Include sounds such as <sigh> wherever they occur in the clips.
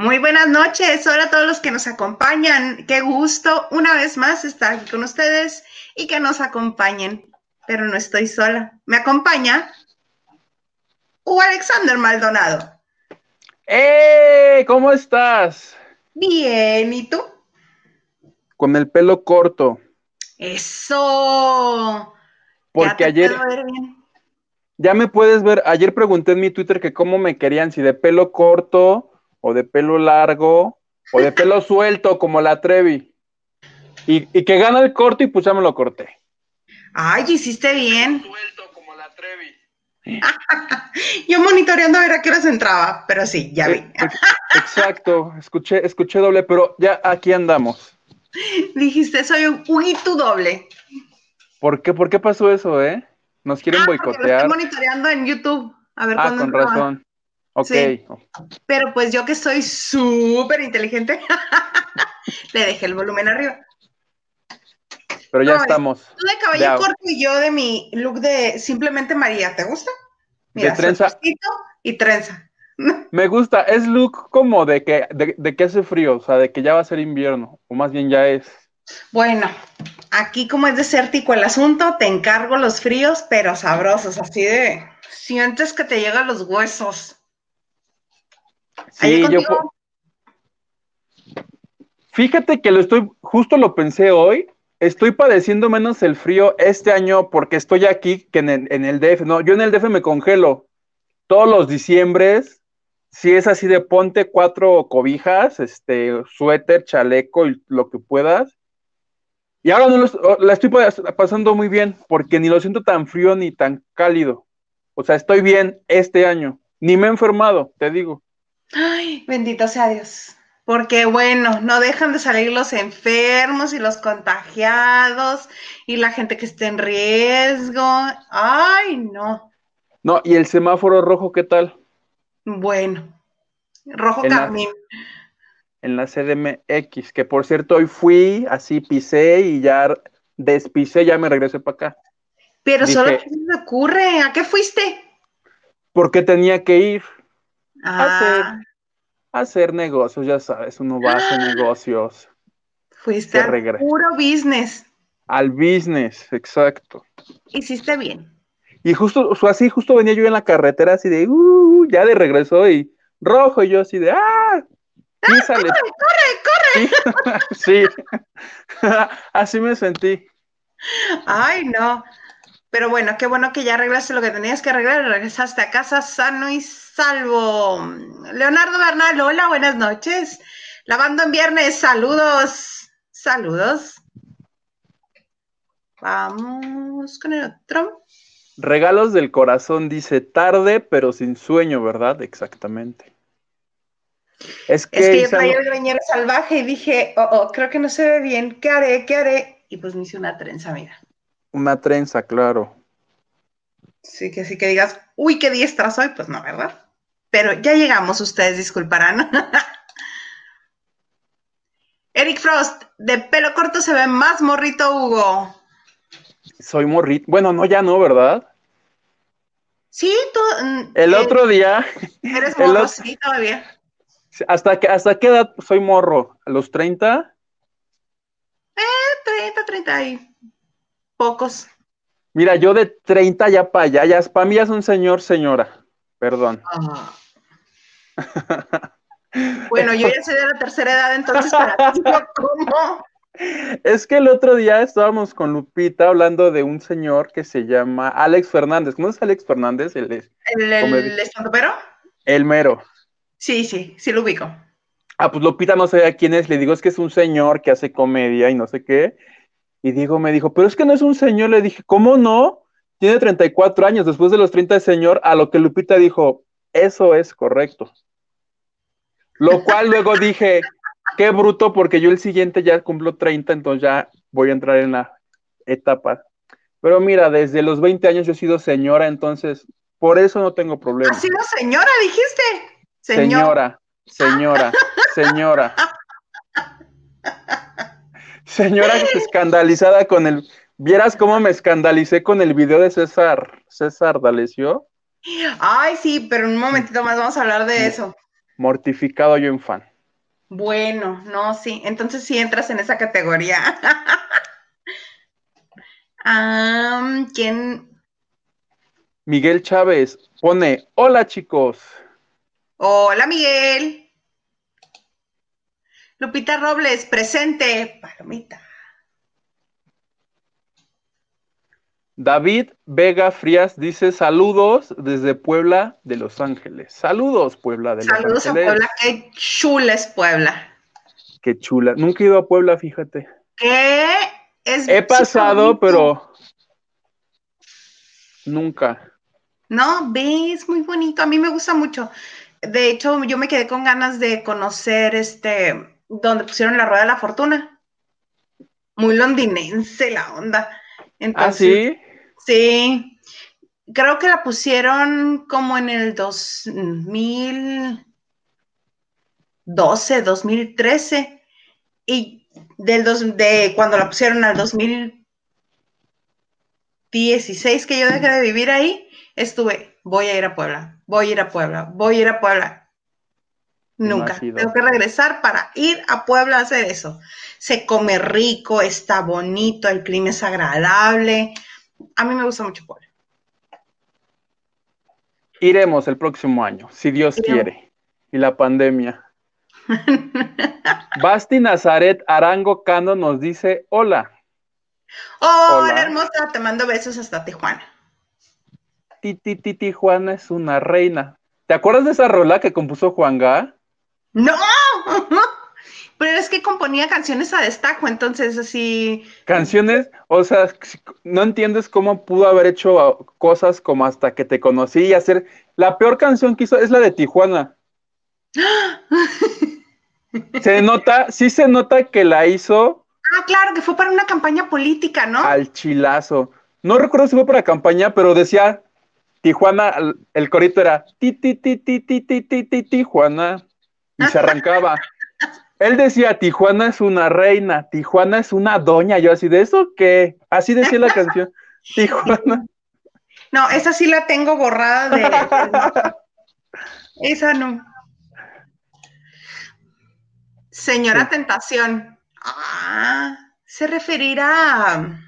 Muy buenas noches, hola a todos los que nos acompañan. Qué gusto una vez más estar aquí con ustedes y que nos acompañen. Pero no estoy sola. Me acompaña Hugo Alexander Maldonado. ¡Eh! ¿Cómo estás? Bien, ¿y tú? Con el pelo corto. Eso. Porque ayer. Ya me puedes ver. Ayer pregunté en mi Twitter que cómo me querían, si de pelo corto o de pelo largo o de pelo <laughs> suelto como la Trevi. Y, que gana el corto y pues ya me lo corté. Ay, hiciste bien. Suelto como la Trevi. <laughs> Yo monitoreando a ver a qué horas entraba, pero sí, ya vi. Eh, exacto, escuché, escuché doble, pero ya aquí andamos. Dijiste, soy un Huguito doble. ¿Por qué, ¿Por qué pasó eso, eh? Nos quieren ah, boicotear. Estoy monitoreando en YouTube. A ver ah, con razón. Ok. Pero pues yo que soy súper inteligente, <laughs> le dejé el volumen arriba. Pero ya estamos. Tú de cabello corto y yo de mi look de simplemente María, ¿te gusta? Mira, de trenza. y trenza. <laughs> Me gusta, es look como de que, de, que hace frío, o sea, de que ya va a ser invierno, o más bien ya es. Bueno, aquí como es desértico el asunto, te encargo los fríos, pero sabrosos, así de sientes que te llegan los huesos. Sí, yo. Fíjate que lo estoy, justo lo pensé hoy, estoy padeciendo menos el frío este año porque estoy aquí que en el, DF. No, yo en el DF me congelo todos los diciembres. Si es así de ponte cuatro cobijas, este, suéter, chaleco y lo que puedas. Y ahora no la estoy pasando muy bien porque ni lo siento tan frío ni tan cálido. O sea, estoy bien este año. Ni me he enfermado, te digo. Ay, bendito sea Dios. Porque bueno, no dejan de salir los enfermos y los contagiados y la gente que esté en riesgo. Ay, no. No, ¿y el semáforo rojo qué tal? Bueno, rojo carmín. en la CDMX, que por cierto hoy fui, así pisé y ya despisé, ya me regresé para acá. Pero solo que me ocurre, ¿a qué fuiste? Porque tenía que ir. Ah. hacer negocios, ya sabes, uno va a hacer negocios. Fuiste al puro business. Al business, exacto. Hiciste bien. Y justo, así, justo venía yo en la carretera así de, uh, ya de regreso y rojo, y yo así de, ¡ah! ¡Ah corre, corre, corre! sí, <laughs> <laughs> así me sentí. Ay, no. Pero bueno, qué bueno que ya arreglaste lo que tenías que arreglar y regresaste a casa sano y salvo. Leonardo Bernal, hola, buenas noches. Lavando en viernes, saludos. Saludos. Vamos con el otro. Regalos del corazón dice tarde, pero sin sueño, ¿verdad? Exactamente. Es que, yo traía el greñero salvaje y dije, oh, oh, creo que no se ve bien, ¿qué haré? ¿Qué haré? Y pues me hice una trenza, mira. Una trenza, claro. Sí, que sí que digas, uy, qué diestra soy, pues no, ¿verdad? Pero ya llegamos, ustedes disculparán. <laughs> Eric Frost, de pelo corto se ve más morrito, Hugo. Soy morrito. Bueno, no, ya no, ¿verdad? Sí, tú. Mm, el otro día. Eres <laughs> morro, sí, todavía. ¿Hasta, que, ¿Hasta qué edad soy morro? ¿A los 30? Eh, 30, 30 y Pocos. Mira, yo de 30 ya para allá, ya para mí ya es un señor, señora. Perdón. Ah. bueno, yo ya soy de la tercera edad, entonces para ti, <laughs> ¿cómo? Es que el otro día estábamos con Lupita hablando de un señor que se llama Alex Fernández. ¿Cómo es Alex Fernández? ¿El, el, el, el mero. Sí, sí, sí lo ubico. Ah, pues Lupita no sabía quién es. Le digo, es que es un señor que hace comedia y no sé qué. Y Diego me dijo, pero es que no es un señor. Le dije, ¿cómo no? Tiene 34 años, después de los 30 de señor, a lo que Lupita dijo, eso es correcto. Lo cual luego dije, qué bruto, porque yo el siguiente ya cumplo 30, entonces ya voy a entrar en la etapa. Pero mira, desde los 20 años yo he sido señora, entonces por eso no tengo problema. ¿Has sido señora, dijiste? Señora, señora, señora. <laughs> Señora <laughs> escandalizada con el. ¿Vieras cómo me escandalicé con el video de César, César Ay, sí, pero en un momentito más vamos a hablar de eso. Mortificado yo en fan. Bueno, no, sí. Entonces sí entras en esa categoría. <laughs> ¿Quién? Miguel Chávez pone, hola chicos. Hola Miguel. Lupita Robles, presente. Palomita. David Vega Frías dice saludos desde Puebla de Los Ángeles. Saludos, Puebla de Los Ángeles. Saludos a Puebla, qué chula es Puebla. Qué chula. Nunca he ido a Puebla, fíjate. ¿Qué? Es He pasado, pero nunca. No, ves, muy bonito. A mí me gusta mucho. De hecho, yo me quedé con ganas de conocer este, donde pusieron la rueda de la fortuna. Muy londinense la onda. ¿Ah, sí? Sí, creo que la pusieron como en el 2012, 2013 y del dos, de cuando la pusieron al 2016 que yo dejé de vivir ahí, estuve, voy a ir a Puebla, voy a ir a Puebla, voy a ir a Puebla. Nunca. Tengo que regresar para ir a Puebla a hacer eso. Se come rico, está bonito, el clima es agradable. A mí me gusta mucho Puebla. Iremos el próximo año, si Dios quiere. Y la pandemia. <laughs> Basti Nazaret Arango Cano nos dice: Hola. Hola, hermosa, te mando besos hasta Tijuana. Titi Tijuana es una reina. ¿Te acuerdas de esa rola que compuso Juan Gá? No, <laughs> pero es que componía canciones a destajo, entonces así... Canciones, o sea, no entiendes cómo pudo haber hecho ah, cosas como hasta que te conocí y hacer... La peor canción que hizo es la de Tijuana. <laughs> se nota, sí se nota que la hizo... Ah, claro, que fue para una campaña política, ¿no? Al chilazo. No recuerdo si fue para campaña, pero decía Tijuana, el corito era ti ti ti ti ti ti ti Tijuana y se arrancaba. Él decía, Tijuana es una reina, Tijuana es una doña. Yo así, ¿de eso qué? Así decía la canción. Tijuana. No, esa sí la tengo borrada de... esa no. Señora Tentación. Ah, se referirá a...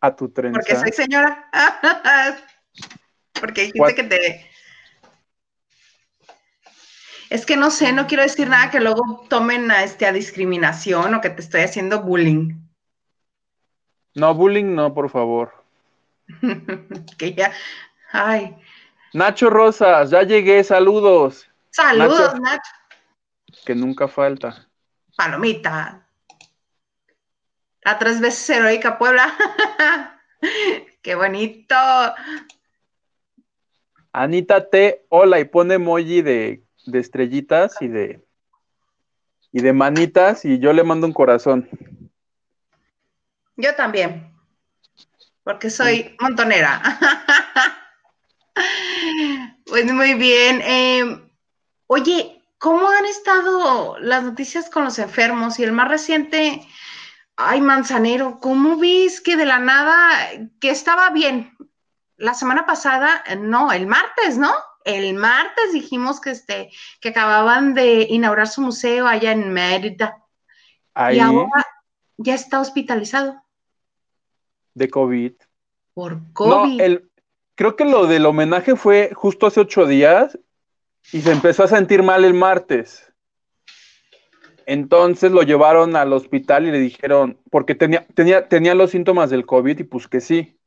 A tu trenza. Porque soy señora. <laughs> Porque dijiste que te es que no sé, no quiero decir nada que luego tomen a, este, a discriminación o que te estoy haciendo bullying. No, bullying no, por favor. <laughs> que ya, ay. Nacho Rosas, ya llegué, saludos. Saludos, Nacho. Que nunca falta. Palomita. A tres veces heroica Puebla. <laughs> Qué bonito. Anita T, hola, y pone emoji de de estrellitas y de y de manitas y yo le mando un corazón. Yo también, porque soy montonera. <laughs> pues muy bien. Em, oye, ¿cómo han estado las noticias con los enfermos? Y el más reciente, ay, Manzanero, ¿cómo ves que de la nada, que estaba bien? La semana pasada, no, el martes, ¿no? El martes dijimos que, este, que acababan de inaugurar su museo allá en Mérida. Y ahora ya está hospitalizado. De COVID. Por COVID. No, creo que lo del homenaje fue justo hace ocho días y se empezó a sentir mal el martes. Entonces lo llevaron al hospital y le dijeron, porque tenía, tenía, tenía los síntomas del COVID y pues que sí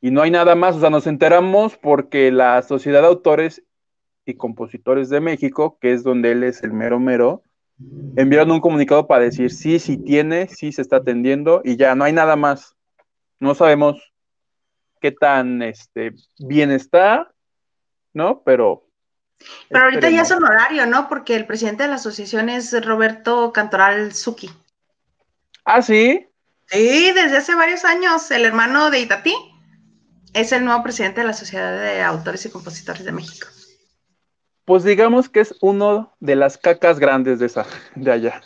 y no hay nada más, o sea, nos enteramos porque la Sociedad de Autores y Compositores de México, que es donde él es el mero mero, enviaron un comunicado para decir sí, sí tiene, sí se está atendiendo y ya no hay nada más. No sabemos qué tan este, bien está, ¿no? Pero... Pero ahorita ya es honorario, ¿no? Porque el presidente de la asociación es Roberto Cantoral Zucchi. Ah, sí. Sí, desde hace varios años, el hermano de Itatí es el nuevo presidente de la Sociedad de Autores y Compositores de México. Pues digamos que es uno de las cacas grandes de esa, de allá.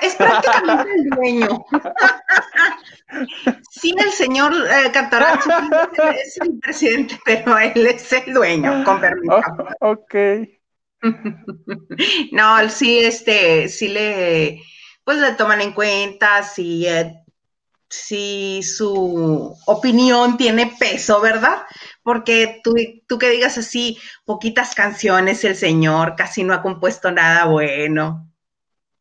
Es prácticamente el dueño. Sí, el señor eh, es el presidente, pero él es el dueño, con permiso. Oh, ok. <laughs> no, sí, este, sí le, pues le toman en cuenta si, eh, si su opinión tiene peso, ¿verdad? Porque tú, tú que digas así, poquitas canciones el señor, casi no ha compuesto nada bueno.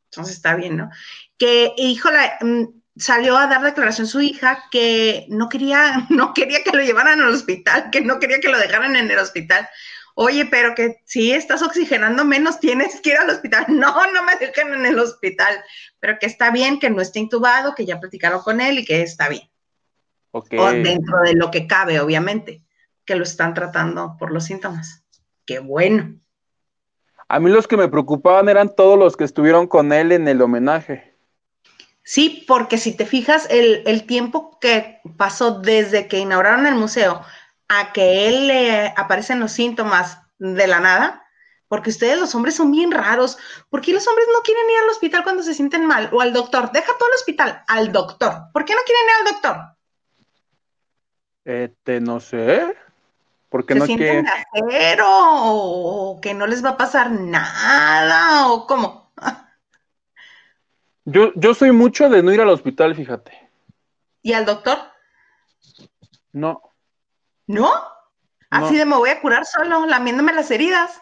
Entonces está bien, ¿no? Que, híjole, mm, salió a dar declaración su hija que no quería, <laughs> no quería que lo llevaran al hospital, que no quería que lo dejaran en el hospital. Oye, pero que si estás oxigenando menos, tienes que ir al hospital. <laughs> No, no me dejen en el hospital, pero que está bien, que no esté intubado, que ya platicaron con él y que está bien. Okay. O dentro de lo que cabe, obviamente, que lo están tratando por los síntomas. Qué bueno. A mí los que me preocupaban eran todos los que estuvieron con él en el homenaje. Sí, porque si te fijas, el, el tiempo que pasó desde que inauguraron el museo a que él le aparecen los síntomas de la nada, porque ustedes los hombres son bien raros. ¿Por qué los hombres no quieren ir al hospital cuando se sienten mal? O al doctor. Deja todo el hospital, al doctor. ¿Por qué no quieren ir al doctor? Este, no sé. Porque ¿Se no sienten acero? ¿O que no les va a pasar nada? ¿O cómo? <laughs> yo, yo soy mucho de no ir al hospital, fíjate. ¿Y al doctor? No. ¿No? Así de me voy a curar solo, lamiéndome las heridas.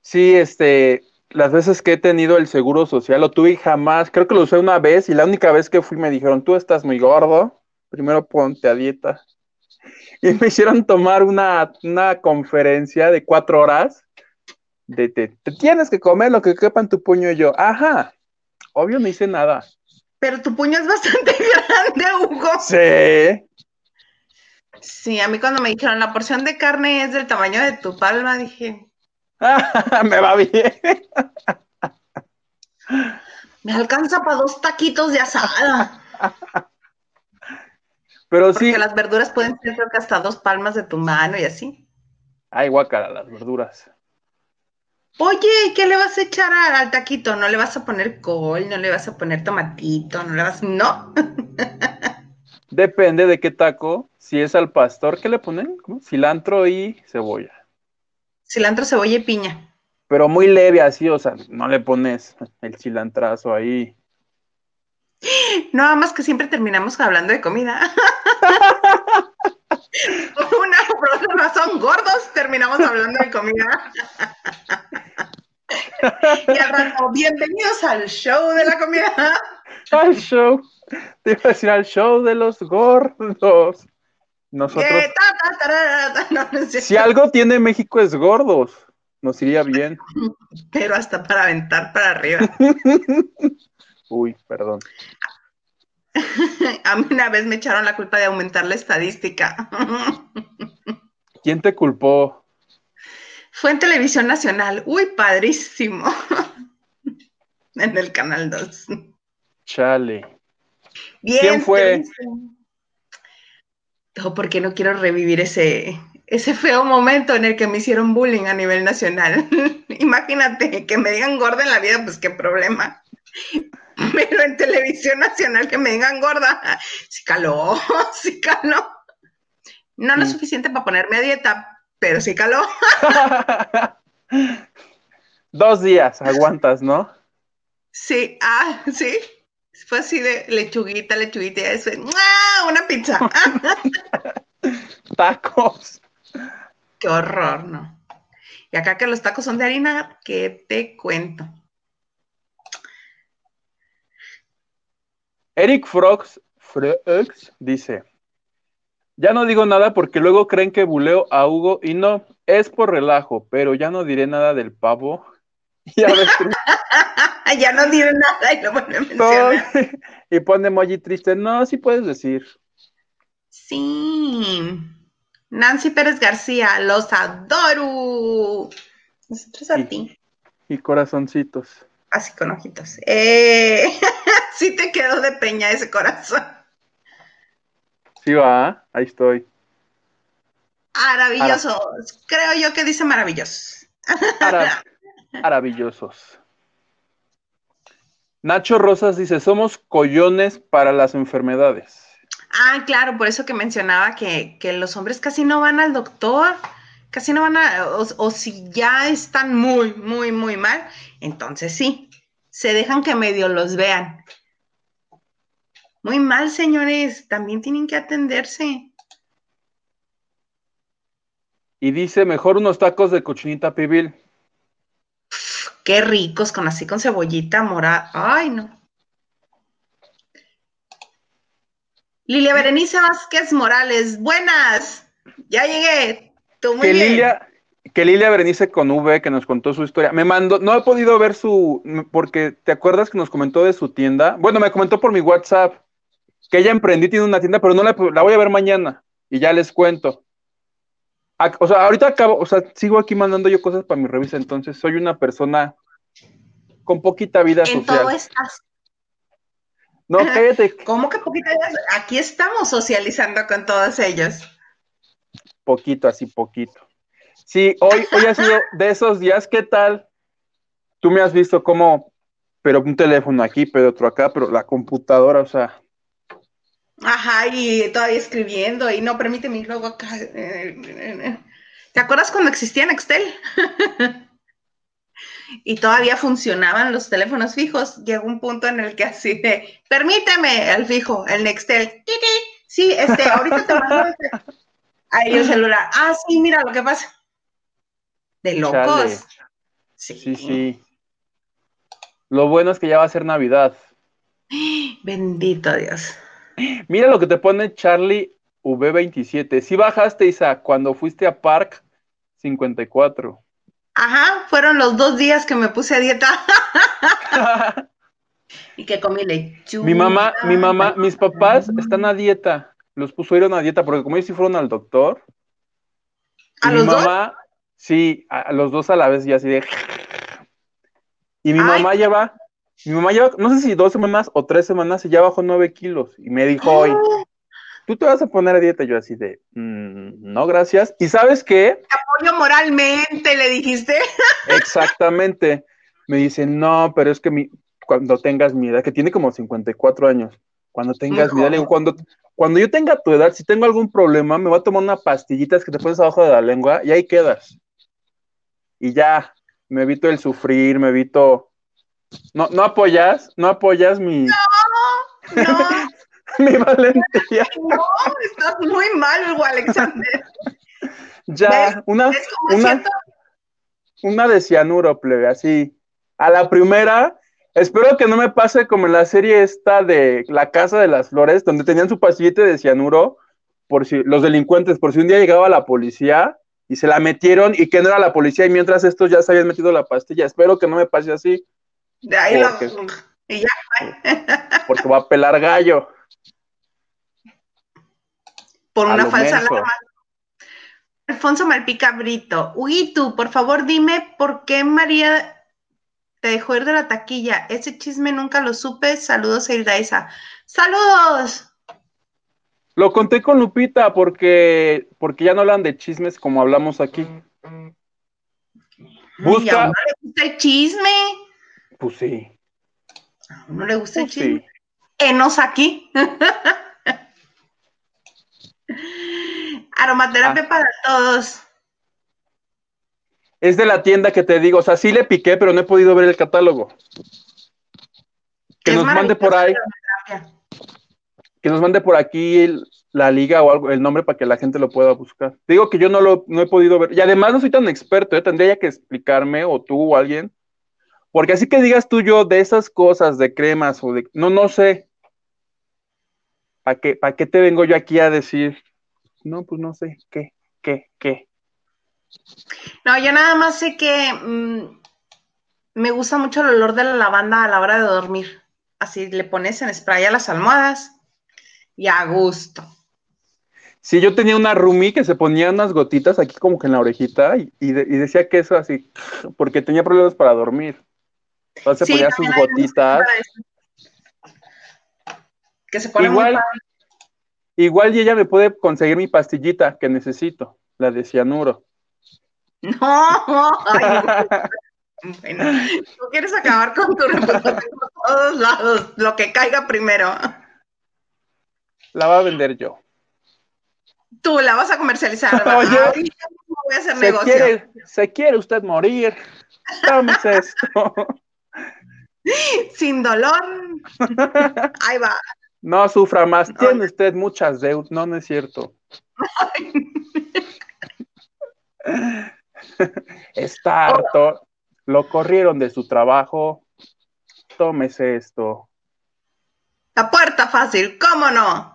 Sí, este, las veces que he tenido el seguro social lo tuve y jamás, creo que lo usé una vez y la única vez que fui me dijeron, tú estás muy gordo, primero ponte a dieta. <laughs> Y me hicieron tomar una, una conferencia de cuatro horas de te, te, tienes que comer lo que quepa en tu puño y yo, ajá, obvio no hice nada. Pero tu puño es bastante <laughs> grande, Hugo. Sí. Sí, a mí cuando me dijeron la porción de carne es del tamaño de tu palma, dije. <laughs> me va bien. me alcanza para dos taquitos de asada. Pero Porque sí. las verduras pueden ser creo que hasta dos palmas de tu mano y así. Ay, guacara, las verduras. Oye, ¿y qué le vas a echar al, al taquito? ¿No le vas a poner col? ¿No le vas a poner tomatito? ¿No le vas...? No. <laughs> Depende de qué taco. Si es al pastor, ¿qué le ponen? ¿Cómo? Cilantro y cebolla. Cilantro, cebolla y piña. Pero muy leve así, o sea, no le pones el cilantrazo ahí. Nada más que siempre terminamos hablando de comida. <laughs> Por una, razón, gordos, terminamos hablando de comida. <laughs> y al rato, bienvenidos al show de la comida. Al show. <laughs> Te iba a decir al show de los gordos. Nosotros. Eh, ta, ta, tarara, no, no sé. Si algo tiene México es gordos. Nos iría bien. <laughs> Pero hasta para aventar para arriba. <laughs> Uy, perdón. A mí una vez me echaron la culpa de aumentar la estadística. ¿Quién te culpó? Fue en televisión nacional. Uy, padrísimo. En el canal 2. Chale. Bien, ¿Quién fue? No, porque no quiero revivir ese, ese feo momento en el que me hicieron bullying a nivel nacional. <laughs> Imagínate que me digan gorda en la vida, pues qué problema. Pero en televisión nacional que me digan gorda, sí caló, <laughs> sí caló. No lo Sí. suficiente para ponerme a dieta, pero sí caló. <laughs> Dos días, aguantas, ¿no? Sí, ah, sí. Fue así de lechuguita, lechuguita, y después, ¡mua! una pizza. <laughs> Tacos. Qué horror, ¿no? Y acá que los tacos son de harina, ¿qué te cuento? Eric Frogs, Frogs dice: Ya no digo nada porque luego creen que buleo a Hugo y no, es por relajo, pero ya no diré nada del pavo. <laughs> Y <laughs> ya no diré nada y lo todo- mencionar. <laughs> y pone emoji triste. No, sí puedes decir. Sí. Nancy Pérez García, los adoro. Nosotros a ti. Y corazoncitos. Así con ojitos. Eh, sí te quedó de peña ese corazón. Sí, va, ahí estoy. Maravillosos. Creo yo que dice maravillosos. Mara- maravillosos. Nacho Rosas dice: Somos collones para las enfermedades. Ah, claro, por eso que mencionaba que, que los hombres casi no van al doctor. casi no van a, o, si ya están muy, muy, muy mal, entonces sí, se dejan que medio los vean. Muy mal, señores, también tienen que atenderse. Y dice, mejor unos tacos de cochinita pibil. Qué ricos, con así con cebollita morada. Ay, no. Lilia Berenice Vázquez Morales, buenas. Ya llegué. Tú muy que bien. Lilia, que Lilia Berenice con V, que nos contó su historia, me mandó, no he podido ver su, porque te acuerdas que nos comentó de su tienda. Bueno, me comentó por mi WhatsApp que ella emprendí, tiene una tienda, pero no la, la voy a ver mañana y ya les cuento. O sea, ahorita acabo, o sea, sigo aquí mandando yo cosas para mi revista, entonces soy una persona con poquita vida en social. Todo estás no, cállate. ¿Cómo que poquito? Aquí estamos socializando con todos ellos. Poquito, así poquito. Sí, hoy, hoy ha sido de esos días, ¿qué tal? Tú me has visto como, pero un teléfono aquí, pero otro acá, pero la computadora, o sea. Ajá, y todavía escribiendo, y no, permíteme, luego acá. ¿Te acuerdas cuando existía Nextel? <laughs> y todavía funcionaban los teléfonos fijos, llegó un punto en el que así de, permíteme, el fijo, el Nextel, sí, este, ahorita te mando ahí el <laughs> celular, ah, sí, mira lo que pasa, de locos. Sí. sí, sí. Lo bueno es que ya va a ser Navidad. <gasps> Bendito Dios. Mira lo que te pone Charlie V27. Si bajaste, Isa, cuando fuiste a Park 54. Ajá, fueron los dos días que me puse a dieta. <laughs> y que comí lechuga. Mi mamá, mi mamá, mis papás están a dieta. Los puso a dieta porque como ellos sí fueron al doctor. ¿A los mi mamá, Sí, a, los dos a la vez ya así de. Y mi mamá lleva, mi mamá lleva, no sé si dos semanas o tres semanas y ya bajó nueve kilos. Y me dijo hoy, <gasps> tú te vas a poner a dieta. Yo así de, mm, no, gracias. ¿Y sabes qué? Te apoyo moralmente, le dijiste. <laughs> Exactamente. Me dice, no, pero es que mi, cuando tengas mi edad, que tiene como 54 años, cuando tengas mi edad, le digo, cuando, cuando yo tenga tu edad, si tengo algún problema, me voy a tomar una pastillita que te pones abajo de la lengua y ahí quedas. Y ya, me evito el sufrir, me evito... No, no apoyas, no apoyas mi... No, no. <laughs> mi valentía. No, estás muy mal, Hugo Alexander. Ya, una, una, una de cianuro, plebe, así. A la primera, espero que no me pase como en la serie esta de La Casa de las Flores, donde tenían su pasillete de cianuro, por si los delincuentes, por si un día llegaba la policía y se la metieron y que no era la policía y mientras estos ya se habían metido la pastilla. Espero que no me pase así. De ahí porque, lo... Y ya. <laughs> Porque va a pelar gallo por una falsa alarma. Alfonso Malpica Brito. tú, por favor, dime por qué María te dejó ir de la taquilla. Ese chisme nunca lo supe. Saludos, Isa. ¡Saludos! Lo conté con Lupita porque, porque ya no hablan de chismes como hablamos aquí. Busca. ¿No le gusta el chisme? Pues sí. ¿No le gusta el pues chisme? Enos aquí. <laughs> Aromaterapia ah. para todos. Es de la tienda que te digo, o sea, sí le piqué, pero no he podido ver el catálogo. Que nos mande por ahí. Que nos mande por aquí la liga o algo, el nombre para que la gente lo pueda buscar. digo que yo no lo no he podido ver. Y además no soy tan experto, ¿eh? tendría que explicarme, o tú o alguien. Porque así que digas tú yo de esas cosas, de cremas o de. No, no sé. ¿Para qué, ¿Para qué te vengo yo aquí a decir? no, pues no sé, ¿qué, qué, qué? No, yo nada más sé que mm, me gusta mucho el olor de la lavanda a la hora de dormir. Así le pones en spray a las almohadas y a gusto. Sí, yo tenía una roomie que se ponía unas gotitas aquí como que en la orejita y, decía que eso así, porque tenía problemas para dormir. Entonces se ponía sus gotitas. Que se pone Igual, Igual y ella me puede conseguir mi pastillita que necesito, la de cianuro. <laughs> No, <laughs> bueno, tú quieres acabar con tu reputación por todos lados, lo que caiga primero. La va a vender yo. Tú la vas a comercializar. <laughs> ¿verdad? voy a hacer Se negocio. quiere, se quiere usted morir. Tómese esto. Sin dolor. <laughs> Ahí va. No sufra más. Tiene usted muchas deudas. No, no es cierto. <laughs> Está harto. Lo corrieron de su trabajo. Tómese esto. La puerta fácil, ¿cómo no?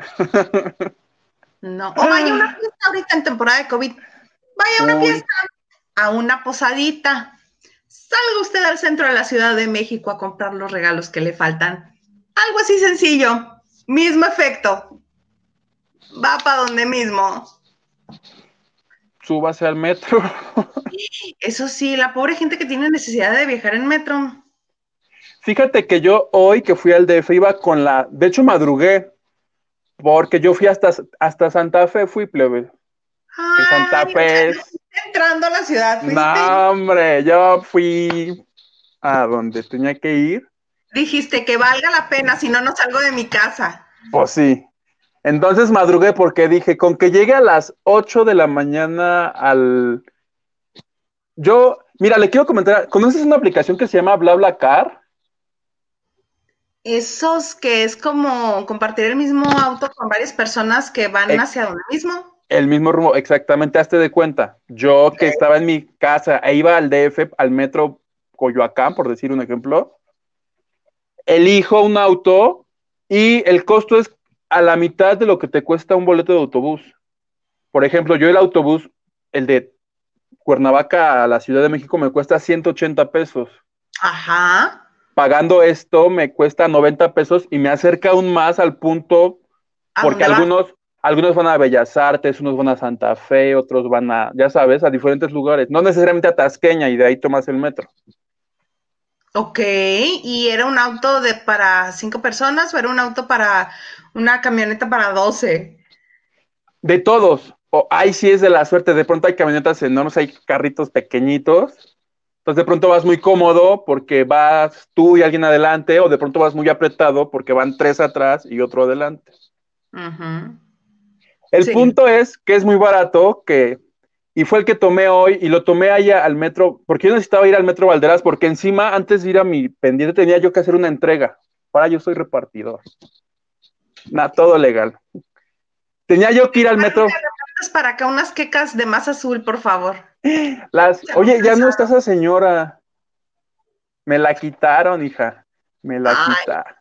No. O vaya a una <laughs> fiesta ahorita en temporada de COVID. Vaya a una Uy. fiesta, a una posadita. Salga usted al centro de la Ciudad de México a comprar los regalos que le faltan. Algo así sencillo. Mismo efecto. Va para donde mismo. Súbase al metro. <laughs> Eso sí, la pobre gente que tiene necesidad de viajar en metro. Fíjate que yo hoy que fui al DF iba con la. De hecho, madrugué. Porque yo fui hasta, hasta Santa Fe, fui plebe. Que Santa Ay, Fe es. Entrando a la ciudad. fuiste. No, hombre, yo fui a donde tenía que ir. Dijiste que valga la pena, si no, no salgo de mi casa. Pues sí. Entonces madrugué porque dije, con que llegue a las 8 de la mañana al... Yo, mira, le quiero comentar, ¿conoces una aplicación que se llama BlaBlaCar? Esos que es como compartir el mismo auto con varias personas que van hacia donde mismo. El mismo rumbo, exactamente, hazte de cuenta. Yo que estaba en mi casa, e iba al DF, al metro Coyoacán, por decir un ejemplo, elijo un auto y el costo es a la mitad de lo que te cuesta un boleto de autobús. Por ejemplo, yo el autobús, el de Cuernavaca a la Ciudad de México, me cuesta 180 pesos. Ajá. Pagando esto me cuesta 90 pesos y me acerca aún más al punto ¿A porque algunos, algunos van a Bellas Artes, unos van a Santa Fe, otros van a, ya sabes, a diferentes lugares. No necesariamente a Tasqueña y de ahí tomas el metro. Ok, ¿y era un auto de para cinco personas o era un auto para una camioneta para 12? De todos. O ahí sí es de la suerte. De pronto hay camionetas enormes, hay carritos pequeñitos. Entonces de pronto vas muy cómodo porque vas tú y alguien adelante, o de pronto vas muy apretado porque van tres atrás y otro adelante. Ujú. El Sí. punto es que es muy barato, que, y fue el que tomé hoy, y lo tomé allá al metro, porque yo necesitaba ir al metro Valderas, porque encima, antes de ir a mi pendiente, tenía yo que hacer una entrega. Ahora yo soy repartidor. Nada, todo legal. Tenía yo que ir al metro. Para acá unas quecas de más azul, por favor. Las, oye, ya no está esa señora. Me la quitaron, hija. Me la quitaron.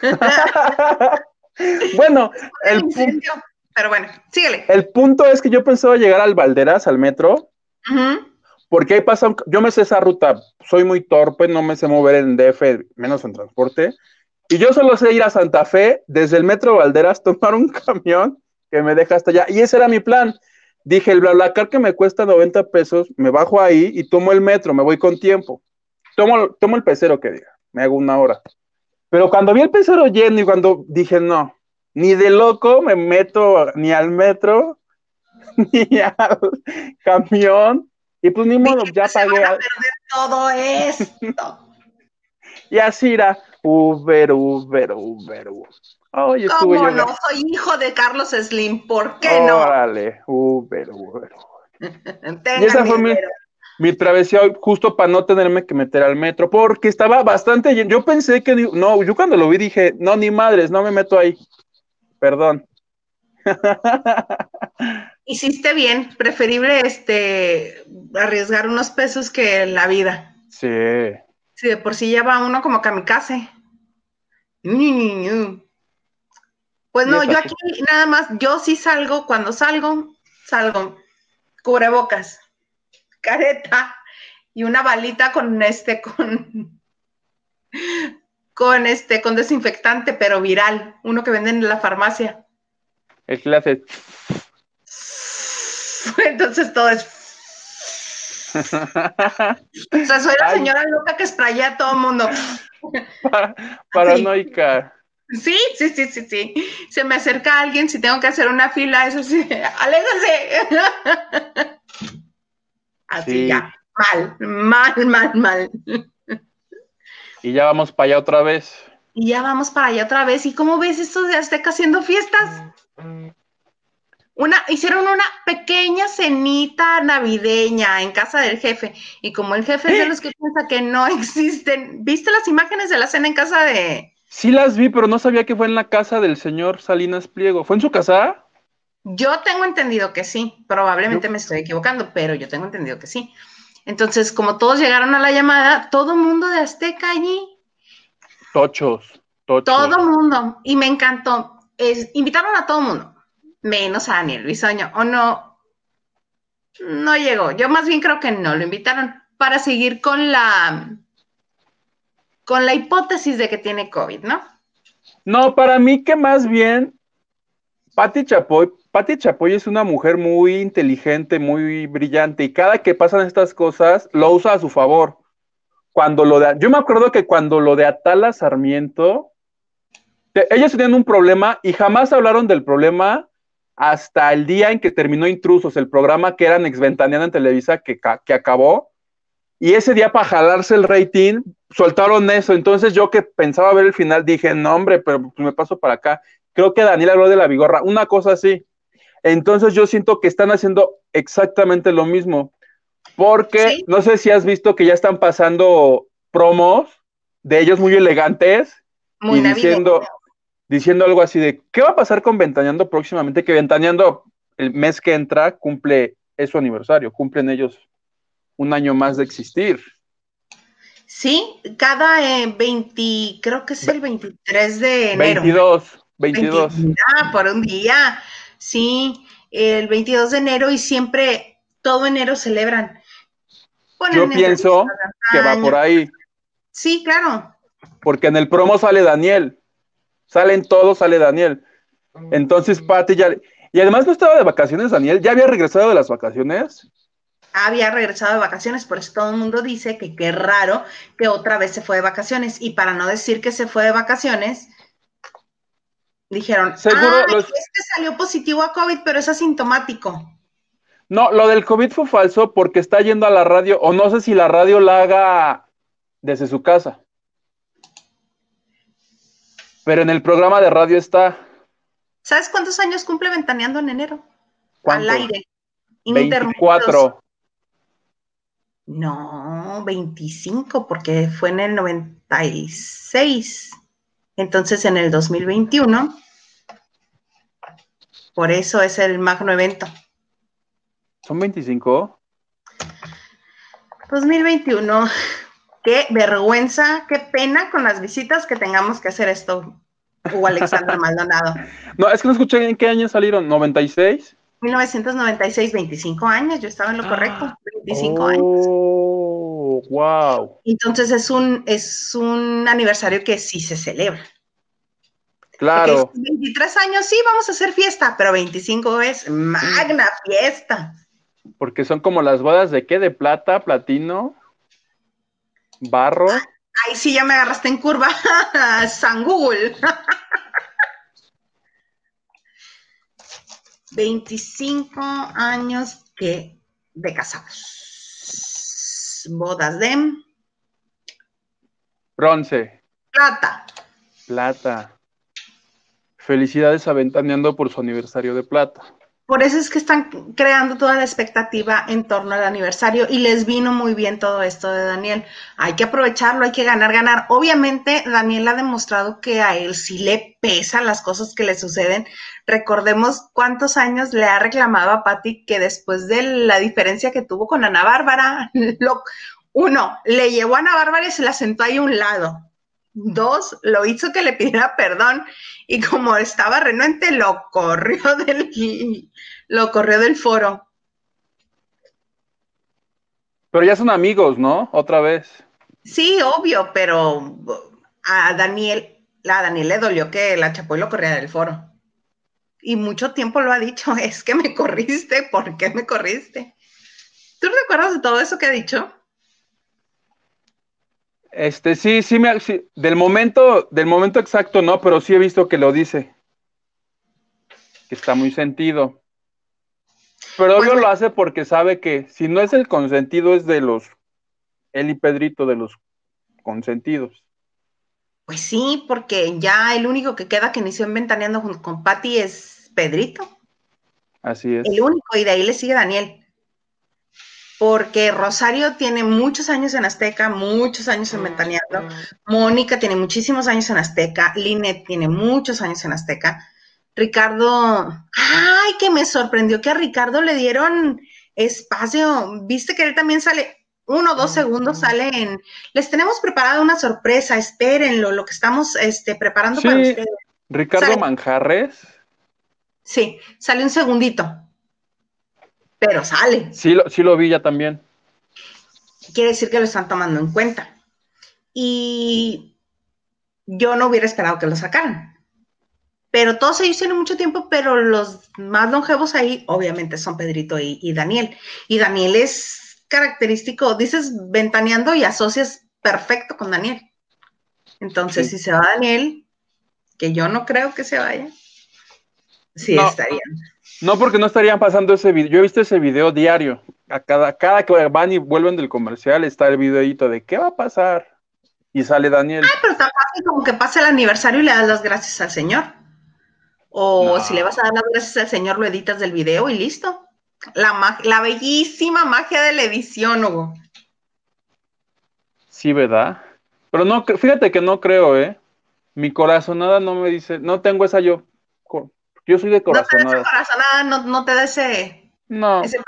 <laughs> bueno, el, pu- Incendio. Pero bueno, síguele. el punto es que yo pensaba llegar al Valderas, al metro. Porque ahí pasa, un- yo me sé esa ruta, soy muy torpe, no me sé mover en DF, menos en transporte. Y yo solo sé ir a Santa Fe, desde el metro Valderas, <laughs> tomar un camión que me deja hasta allá. Y ese era mi plan. Dije, el BlaBlaCar que me cuesta 90 pesos, me bajo ahí y tomo el metro, me voy con tiempo. Tomo, tomo el pecero que diga, me hago una hora. Pero cuando vi el pecero lleno y cuando dije, no, ni de loco me meto ni al metro, <laughs> ni al camión. Y pues ni modo, ya pues, pagué. a perder todo esto. <laughs> Y así era Uber, Uber, Uber, Uber. Oye, estuve ¿Cómo yo. no? Soy hijo de Carlos Slim. ¿Por qué no? Órale, Uber, Uber. <laughs> Y esa fue mi, mi travesía hoy, justo para no tenerme que meter al metro, porque estaba bastante lleno. Yo pensé que, no, yo cuando lo vi dije, no, ni madres, no me meto ahí. Perdón. Hiciste bien. Preferible este arriesgar unos pesos que la vida. Sí. Si de por sí ya va uno como kamikaze. Pues no, yo aquí nada más, yo sí salgo, cuando salgo, salgo. Cubrebocas, careta y una balita con este, con, con este, con desinfectante, pero viral, uno que venden en la farmacia. El que le hace. Entonces todo es. <laughs> O sea, soy la Ay. señora loca que spraya a todo el mundo. Paranoica. Sí, sí, sí, sí, sí. Se me acerca alguien, si tengo que hacer una fila, eso sí, <laughs> aléjense. <laughs> Así Sí. ya, mal, mal, mal, mal. Y ya vamos para allá otra vez. Y ya vamos para allá otra vez. ¿Y cómo ves estos de Azteca haciendo fiestas? una, hicieron una pequeña cenita navideña en casa del jefe. Y como el jefe es de los que piensa que no existen, ¿viste las imágenes de la cena en casa de... Sí las vi, pero no sabía que fue en la casa del señor Salinas Pliego. ¿Fue en su casa? Yo tengo entendido que sí, probablemente me estoy equivocando, pero yo tengo entendido que sí. Entonces, como todos llegaron a la llamada, todo mundo de Azteca allí. Tochos, tochos. Todo mundo. Y me encantó. Es, invitaron a todo mundo menos a Daniel Bisoño, o no, no llegó. Yo más bien creo que no, lo invitaron para seguir con la, con la hipótesis de que tiene COVID, ¿no? No, para mí que más bien, Patti Chapoy, Patti Chapoy es una mujer muy inteligente, muy brillante, y cada que pasan estas cosas, lo usa a su favor. Cuando lo de, yo me acuerdo que cuando lo de Atala Sarmiento, ellos tenían un problema y jamás hablaron del problema hasta el día en que terminó Intrusos, el programa que era Exventaneando en Televisa que, que acabó. Y ese día para jalarse el rating, soltaron eso. Entonces yo que pensaba ver el final dije, no hombre, pero pues me paso para acá. Creo que Daniel habló de la bigorra, una cosa así. Entonces yo siento que están haciendo exactamente lo mismo. Porque no sé si has visto que ya están pasando promos de ellos muy elegantes y diciendo, diciendo algo así de, ¿qué va a pasar con Ventaneando próximamente? Que Ventaneando el mes que entra cumple es su aniversario, cumplen ellos un año más de existir. Sí, cada 20, eh, creo que es el 23 de enero. 22, 22. ah, por un día, sí, el 22 de enero y siempre, todo enero celebran. Yo pienso que va por ahí. Sí, claro. Porque en el promo sale Daniel. Salen todos, sale Daniel. Entonces, Pati ya. Y además no estaba de vacaciones, Daniel. ¿Ya había regresado de las vacaciones? Había regresado de vacaciones, por eso todo el mundo dice que qué raro que otra vez se fue de vacaciones. Y para no decir que se fue de vacaciones, dijeron, Seguro ah, es que salió positivo a COVID, pero es asintomático. No, lo del COVID fue falso porque está yendo a la radio, o no sé si la radio la haga desde su casa. Pero en el programa de radio está. ¿Sabes cuántos años cumple Ventaneando en enero? Al aire. 24. No, 25, porque fue en el 96. Entonces en el 2021. Por eso es el magno evento. ¿Son 25? 2021. Qué vergüenza, qué pena con las visitas que tengamos que hacer esto, Hugo Alexander <laughs> Maldonado. No, es que no escuché en qué año salieron, ¿96? 1996, 25 años, yo estaba en lo correcto, 25 oh, años. Wow. Entonces es un, es un aniversario que sí se celebra. Claro. 23 años, sí, vamos a hacer fiesta, pero 25 es magna fiesta. Porque son como las bodas de qué, de plata, platino. Barro. Ahí sí ya me agarraste en curva. <laughs> San Google. <laughs> 25 años que de casados. Bodas de bronce. Plata. Plata. Felicidades a Ventaneando por su aniversario de plata. Por eso es que están creando toda la expectativa en torno al aniversario y les vino muy bien todo esto de Daniel. Hay que aprovecharlo, hay que ganar, ganar. Obviamente, Daniel ha demostrado que a él sí le pesan las cosas que le suceden. Recordemos cuántos años le ha reclamado a Patti que después de la diferencia que tuvo con Ana Bárbara, <laughs> lo, uno, le llevó a Ana Bárbara y se la sentó ahí a un lado. Dos, lo hizo que le pidiera perdón y como estaba renuente, lo corrió <laughs> del, lo corrió del foro. Pero ya son amigos, ¿no? Otra vez. Sí, obvio, pero a Daniel, a Daniel le dolió que la Chapoy lo corriera del foro. Y mucho tiempo lo ha dicho, <laughs> es que me corriste, ¿por qué me corriste? ¿Tú recuerdas de todo eso que ha dicho? Este, sí, sí, me, del momento, del momento exacto no, pero sí he visto que lo dice. Que está muy sentido. Pero obvio lo hace porque sabe que si no es el consentido, es de los, él y Pedrito, de los consentidos. Pues sí, porque ya el único que queda que inició en Ventaneando con Patti es Pedrito. Así es. El único, y de ahí le sigue Daniel. Porque Rosario tiene muchos años en Azteca, muchos años en Ventaneando. Mónica tiene muchísimos años en Azteca. Linet tiene muchos años en Azteca. Ricardo, ay, que me sorprendió que a Ricardo le dieron espacio. Viste que él también sale, uno o dos segundos sale en. Les tenemos preparada una sorpresa, espérenlo, lo que estamos este, preparando para ustedes. Ricardo Manjarres. Sí, sale un segundito. Pero sale. Sí lo, sí lo vi ya también. Quiere decir que lo están tomando en cuenta. Y yo no hubiera esperado que lo sacaran. Pero todos ellos tienen mucho tiempo, pero los más longevos ahí, obviamente, son Pedrito y, Daniel. Y Daniel es característico, dices ventaneando y asocias perfecto con Daniel. Entonces, si se va Daniel, que yo no creo que se vaya, sí estarían. No, porque no estarían pasando ese video. Yo he visto ese video diario. A cada, cada que van y vuelven del comercial está el videito de qué va a pasar. Y sale Daniel. Ay, pero está fácil como que pase el aniversario y le das las gracias al Señor. O si le vas a dar las gracias al Señor, lo editas del video y listo. La, la bellísima magia de la edición, Hugo. Sí, ¿verdad? Pero no, fíjate que no creo, ¿eh? Mi corazonada no me dice, no tengo esa yo. Yo soy de corazonada. No te da corazonada, no, no te da ese, no. ese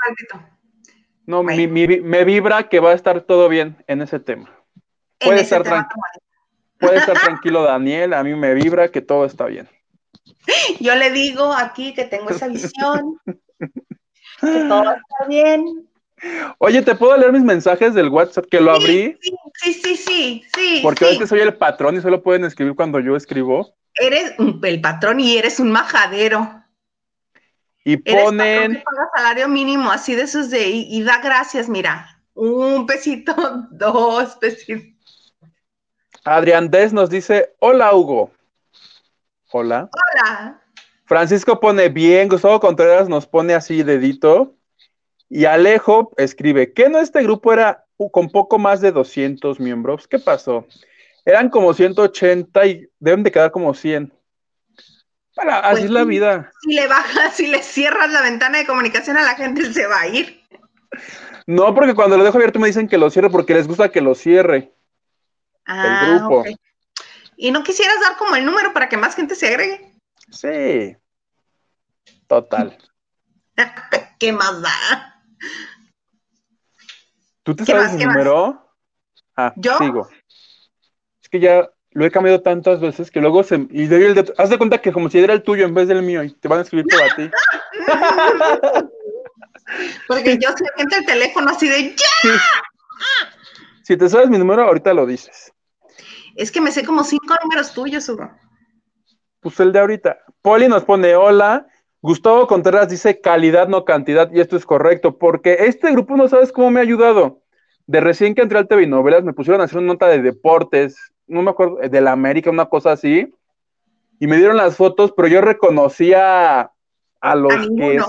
No, me vibra que va a estar todo bien en ese tema. Puede estar tranquilo. Puede estar tranquilo, Daniel. A mí me vibra que todo está bien. <laughs> Yo le digo aquí que tengo esa visión, que todo está bien. Oye, ¿te puedo leer mis mensajes del WhatsApp que lo abrí? Sí, sí, sí, sí. Porque a veces soy el patrón y solo pueden escribir cuando yo escribo. Eres el patrón y eres un majadero. Y ponen. Eres paga salario mínimo, así de esos de. Y, da gracias, mira. Un pesito, <laughs> dos pesitos. Adrián Des nos dice: Hola, Hugo. Hola. Hola. Francisco pone bien, Gustavo Contreras nos pone así dedito. Y Alejo escribe, ¿qué no este grupo era con poco más de 200 miembros? ¿Qué pasó? Eran como 180 y deben de quedar como 100. Para, así pues es la vida. Si le bajas, si le cierras la ventana de comunicación a la gente, se va a ir. No, porque cuando lo dejo abierto me dicen que lo cierre porque les gusta que lo cierre. Ah, el grupo. ¿Y no quisieras dar como el número para que más gente se agregue? Sí. Total. <laughs> ¿Qué más da? ¿Tú te sabes mi número? Ah, ¿Yo? sigo. Es que ya lo he cambiado tantas veces que luego se. Y de de, haz de cuenta que como si era el tuyo en vez del mío y te van a escribir todo a ti. <laughs> Porque yo siento el teléfono así de ¡Ya! Si te sabes mi número, ahorita lo dices. Es que me sé como cinco números tuyos, Hugo. Pues el de ahorita. Poli nos pone hola. Gustavo Contreras dice calidad, no cantidad, y esto es correcto, porque este grupo no sabes cómo me ha ayudado. De recién que entré al TV Novelas, me pusieron a hacer una nota de deportes, no me acuerdo, de la América, una cosa así, y me dieron las fotos, pero yo reconocía a los que.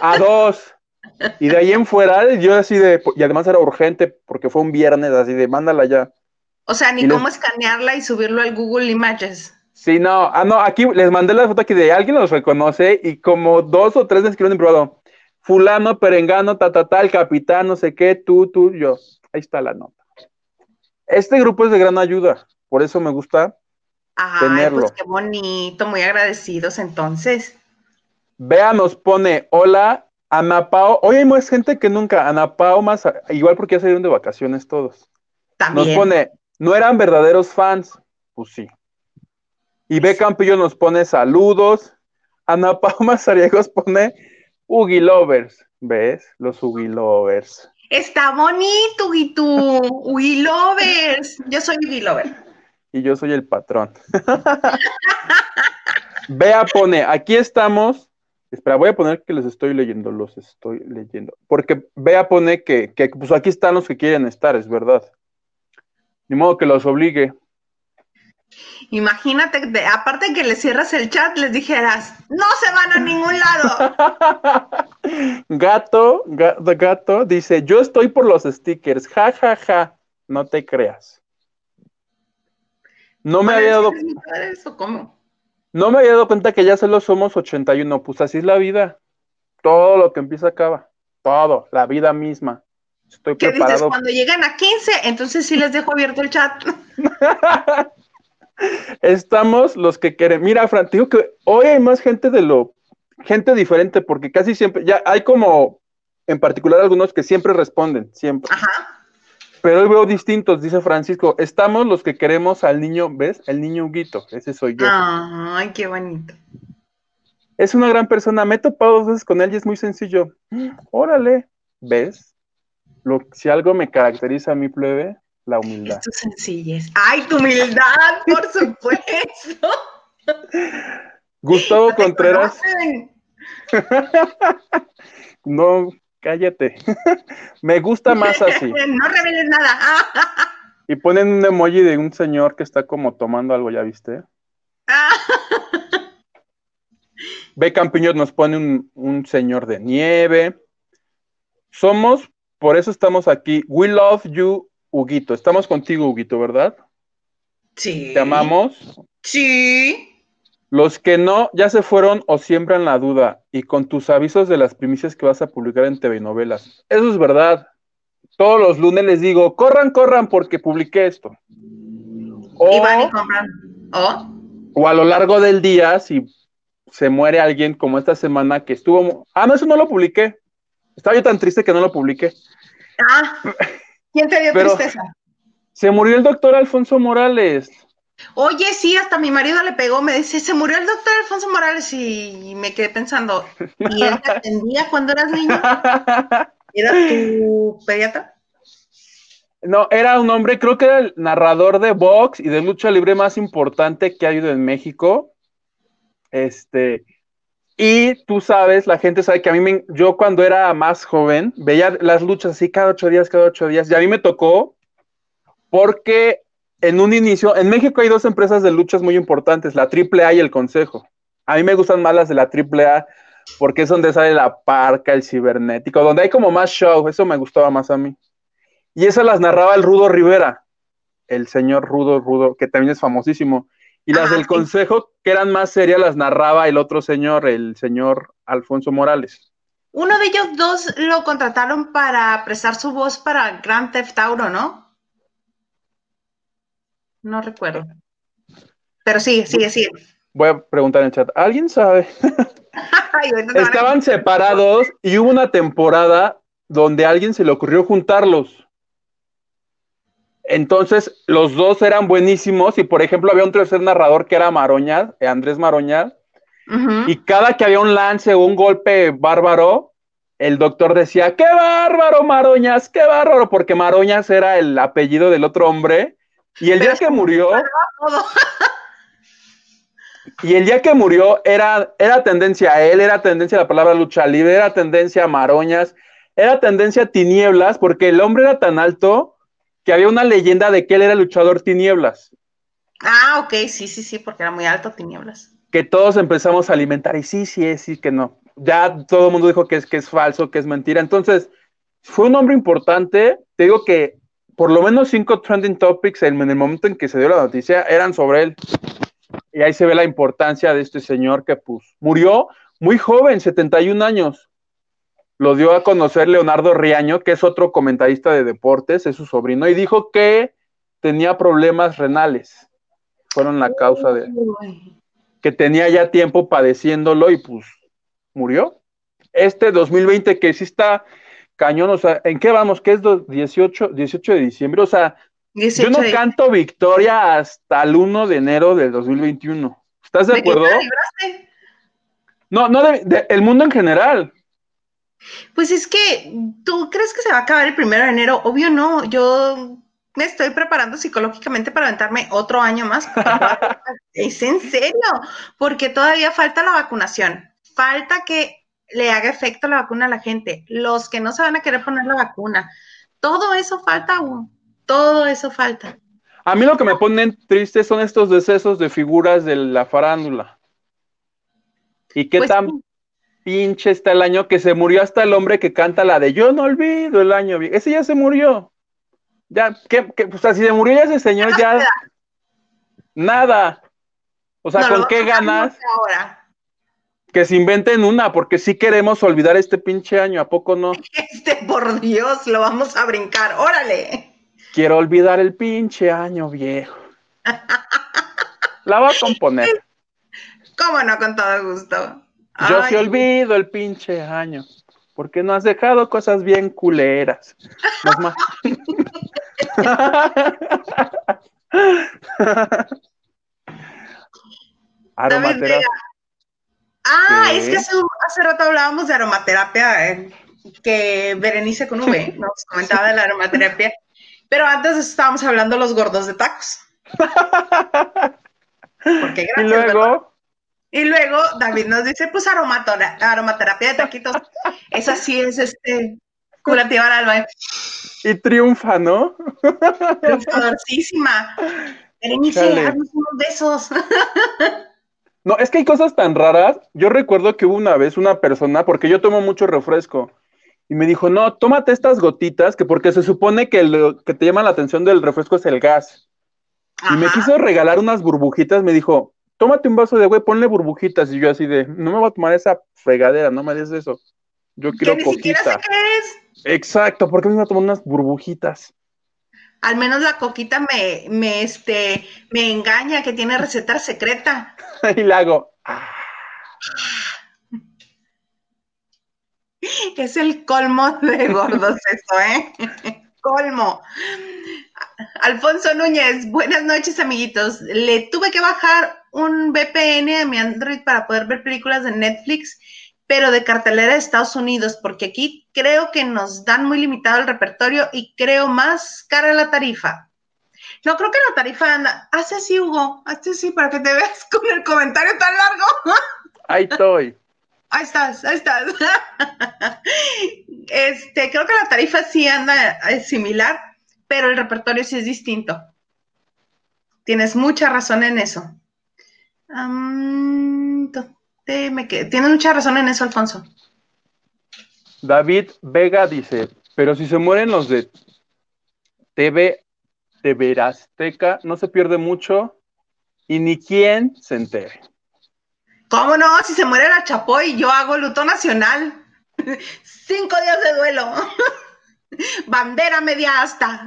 A dos. Y de ahí en fuera, yo así de. Y además era urgente, porque fue un viernes, así de, mándala ya. O sea, ni cómo escanearla y subirlo al Google Images. Sí, no, ah, no, aquí les mandé la foto aquí de alguien los reconoce y como dos o tres me escribieron en privado. Fulano, perengano, ta, ta, ta, el capitán, no sé qué, tú, tú, yo. Ahí está la nota. Este grupo es de gran ayuda, por eso me gusta tenerlo. Pues qué bonito, muy agradecidos entonces. Vea, nos pone, hola, Ana Pao. Hoy hay más gente que nunca. Ana Pao más, igual porque ya salieron de vacaciones todos. También. Nos pone, no eran verdaderos fans. Pues sí. Y B. Campillo nos pone saludos. Ana Pauma <laughs> Sariegos pone Ugi Lovers. ¿Ves? Los Ugi Lovers. Está bonito, tú. Ugi Lovers. Yo soy Lover. Y yo soy el patrón. <laughs> Bea pone, aquí estamos. Espera, voy a poner que les estoy leyendo, los estoy leyendo. Porque Bea pone que, que pues aquí están los que quieren estar, es verdad. Ni modo que los obligue. Imagínate, aparte que le cierras el chat, les dijeras, no se van a ningún lado. <laughs> gato, gato, gato, dice, yo estoy por los stickers, ja, ja, ja, no te creas. No me había dado... ¿cómo? No me había dado cuenta que ya solo somos 81, pues así es la vida. Todo lo que empieza acaba. Todo, la vida misma. Estoy ¿Qué preparado. dices? Cuando llegan a 15, entonces sí les dejo abierto el chat. <laughs> Estamos los que quieren. Mira, Fran, te digo que hoy hay más gente de lo. Gente diferente, porque casi siempre. Ya hay como. En particular algunos que siempre responden, siempre. Ajá. Pero hoy veo distintos, dice Francisco. Estamos los que queremos al niño, ¿ves? El niño Huguito, ese soy yo. Ay, qué bonito. Es una gran persona. Me he topado dos veces con él y es muy sencillo. Órale, ¿ves? Lo, si algo me caracteriza a mi plebe, la humildad. Es tu sencillez. ¡Ay, tu humildad, por supuesto! <laughs> Gustavo No Contreras. No, cállate. <laughs> me gusta más así. <laughs> No reveles nada. Y ponen un emoji de un señor que está como tomando algo, ¿ya viste? Ah. B. Campiños nos pone un, un señor de nieve. Somos, por eso estamos aquí. We love you, Huguito. Estamos contigo, Huguito, ¿verdad? Sí. Te amamos. Sí. Los que no, ya se fueron o siembran la duda. Y con tus avisos de las primicias que vas a publicar en TV novelas. Eso es verdad. Todos los lunes les digo, corran, corran, porque publiqué esto. O, Y van y compran. ¿Oh? o a lo largo del día, si se muere alguien como esta semana que estuvo... Ah, no, eso no lo publiqué. Estaba yo tan triste que no lo publiqué. Ah, <laughs> ¿quién te dio Pero- tristeza? Se murió el doctor Alfonso Morales. Oye, sí, hasta mi marido le pegó, me dice, se murió el doctor Alfonso Morales y me quedé pensando, ¿y él te atendía cuando eras niño? <laughs> ¿Era tu pediatra? No, era un hombre, creo que era el narrador de box y de lucha libre más importante que ha habido en México. Este, y tú sabes, la gente sabe que a mí, me, yo cuando era más joven, veía las luchas así cada ocho días, cada ocho días, y a mí me tocó porque en un inicio, en México hay dos empresas de luchas muy importantes, la AAA y el Consejo. A mí me gustan más las de la AAA porque es donde sale la parca, el cibernético, donde hay como más show, eso me gustaba más a mí. Y esas las narraba el Rudo Rivera, el señor Rudo Rudo, que también es famosísimo. Y las del sí. consejo, que eran más serias, las narraba el otro señor, el señor Alfonso Morales. Uno de ellos dos lo contrataron para prestar su voz para Grand Theft Auto, ¿no? No recuerdo. Pero sí, sigue, sigue. Voy a preguntar en el chat, ¿alguien sabe? <laughs> Ay, Estaban separados y hubo una temporada donde a alguien se le ocurrió juntarlos. Entonces, los dos eran buenísimos y, por ejemplo, había un tercer narrador que era Maroñas, eh, Andrés Maroñas, y cada que había un lance o un golpe bárbaro, el doctor decía, ¡qué bárbaro, Maroñas! ¡Qué bárbaro! Porque Maroñas era el apellido del otro hombre. Y el día que murió, <laughs> y el día que murió era, era tendencia a él, era tendencia a la palabra lucha libre, era tendencia a Maroñas, era tendencia a tinieblas, porque el hombre era tan alto que había una leyenda de que él era luchador tinieblas, Ah, ok, sí, sí, sí, porque era muy alto, tinieblas. que todos empezamos a alimentar, y sí, sí, es, sí, que no. Ya todo el mundo dijo que es, que es falso, que es mentira. Entonces, fue un hombre importante. Te digo que por lo menos cinco trending topics en, en el momento en que se dio la noticia eran sobre él. Y ahí se ve la importancia de este señor que pues, murió muy joven, 71 años. Lo dio a conocer Leonardo Riaño, que es otro comentarista de deportes, es su sobrino, y dijo que tenía problemas renales. Fueron la causa de que tenía ya tiempo padeciéndolo y pues murió. Este 2020 que sí está cañón, o sea, ¿en qué vamos? ¿Qué es do- 18, 18 de diciembre? O sea, 18 yo no canto victoria hasta el 1 de enero del 2021. ¿Estás de ¿De qué acuerdo? No, no, de, de- el mundo en general. Pues es que, ¿tú crees que se va a acabar el primero de enero? Obvio no, yo me estoy preparando psicológicamente para aventarme otro año más. <laughs> es en serio, porque todavía falta la vacunación, falta que le haga efecto la vacuna a la gente, los que no se van a querer poner la vacuna, todo eso falta aún, todo eso falta. A mí lo que me ponen triste son estos decesos de figuras de la farándula. ¿Y qué Pues tan sí. Pinche está el año que se murió hasta el hombre que canta la de Yo no olvido el año? vie-". Ese ya se murió. Ya, ¿qué, qué? O sea, si se murió ya ese señor, ya nada. O sea, No, ¿con va qué ganas? Ahora. Que se inventen una, porque sí queremos olvidar este pinche año, ¿a poco no? <laughs> Este, por Dios, lo vamos a brincar, órale. Quiero olvidar el pinche año viejo. <laughs> La voy a componer. ¿Cómo no? Con todo gusto. Yo sí olvido el pinche año, porque no has dejado cosas bien culeras. <laughs> Aromaterapia. Ah, es que hace, rato hablábamos de aromaterapia, eh, que Berenice con V <laughs> nos comentaba de la aromaterapia, pero antes estábamos hablando de los gordos de tacos. <laughs> Porque gracias, y luego, y luego David nos dice, pues aromaterapia de taquitos. Esa sí es este curativa al alma. Y triunfa, ¿no? Triunfadorcísima. Berenice, haznos unos besos. No, es que hay cosas tan raras. Yo recuerdo que hubo una vez una persona, porque yo tomo mucho refresco, y me dijo, no, tómate estas gotitas, que porque se supone que lo que te llama la atención del refresco es el gas. Y me quiso regalar unas burbujitas, me dijo, tómate un vaso de güey, ponle burbujitas. Y yo así de, no me voy a tomar esa fregadera, no me des eso. Yo quiero coquita. Exacto, ¿por qué me voy a tomar unas burbujitas? Al menos la coquita me, me, este, me engaña que tiene receta secreta. <laughs> y la hago. Ah. Es el colmo de gordos eso, ¿eh? <laughs> colmo. Alfonso Núñez, buenas noches, amiguitos. Le tuve que bajar un VPN a mi Android para poder ver películas de Netflix, pero de cartelera de Estados Unidos, porque aquí creo que nos dan muy limitado el repertorio y creo más cara la tarifa. No creo que la tarifa anda. Hace así, Hugo. Hazte así para que te veas <laughs> con el comentario tan largo. Ahí estoy. Ahí estás, ahí estás. <laughs> Este, creo que la tarifa sí anda similar, pero el repertorio sí es distinto. Tienes mucha razón en eso. Tienes mucha razón en eso, Alfonso. David Vega dice, pero si se mueren los de TV de Verazteca, no se pierde mucho y ni quien se entere. ¿Cómo no? Si se muere la Chapoy, yo hago luto nacional. <laughs> Cinco días de duelo. <laughs> Bandera media hasta.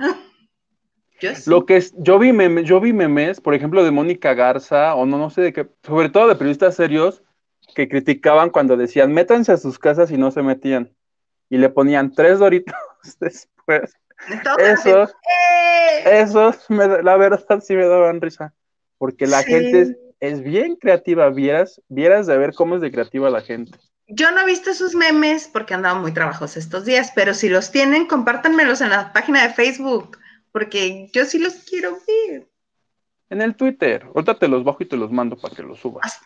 Lo que es, yo vi memes, yo vi memes, por ejemplo, de Mónica Garza, o no, no sé de qué, sobre todo de periodistas serios, que criticaban cuando decían, métanse a sus casas y no se metían. Y le ponían tres doritos <laughs> después. Esos, ¡eh! esos, la verdad sí me daban risa. Porque la gente es, bien creativa, vieras, vieras de ver cómo es de creativa la gente. Yo no he visto sus memes porque andaban muy trabajos estos días, pero si los tienen, compártanmelos en la página de Facebook porque yo sí los quiero ver. En el Twitter, ahorita te los bajo y te los mando para que los subas.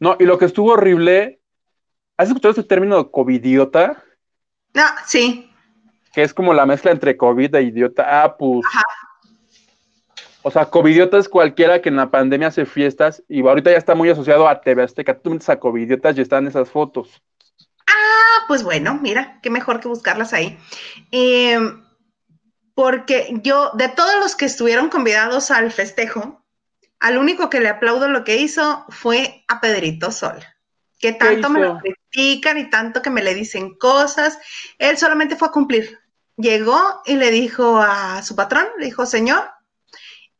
No, y lo que estuvo horrible, ¿has escuchado ese término covidiota? No, sí. Que es como la mezcla entre COVID e idiota. Ah, pues. O sea, covidiota es cualquiera que en la pandemia hace fiestas y ahorita ya está muy asociado a TV Azteca. Tú metes a covidiotas y están esas fotos. Ah, pues bueno, mira, qué mejor que buscarlas ahí. Eh, porque yo, de todos los que estuvieron convidados al festejo, al único que le aplaudo lo que hizo fue a Pedrito Sol, que tanto me lo critican y tanto que me le dicen cosas. Él solamente fue a cumplir. Llegó y le dijo a su patrón, le dijo, señor,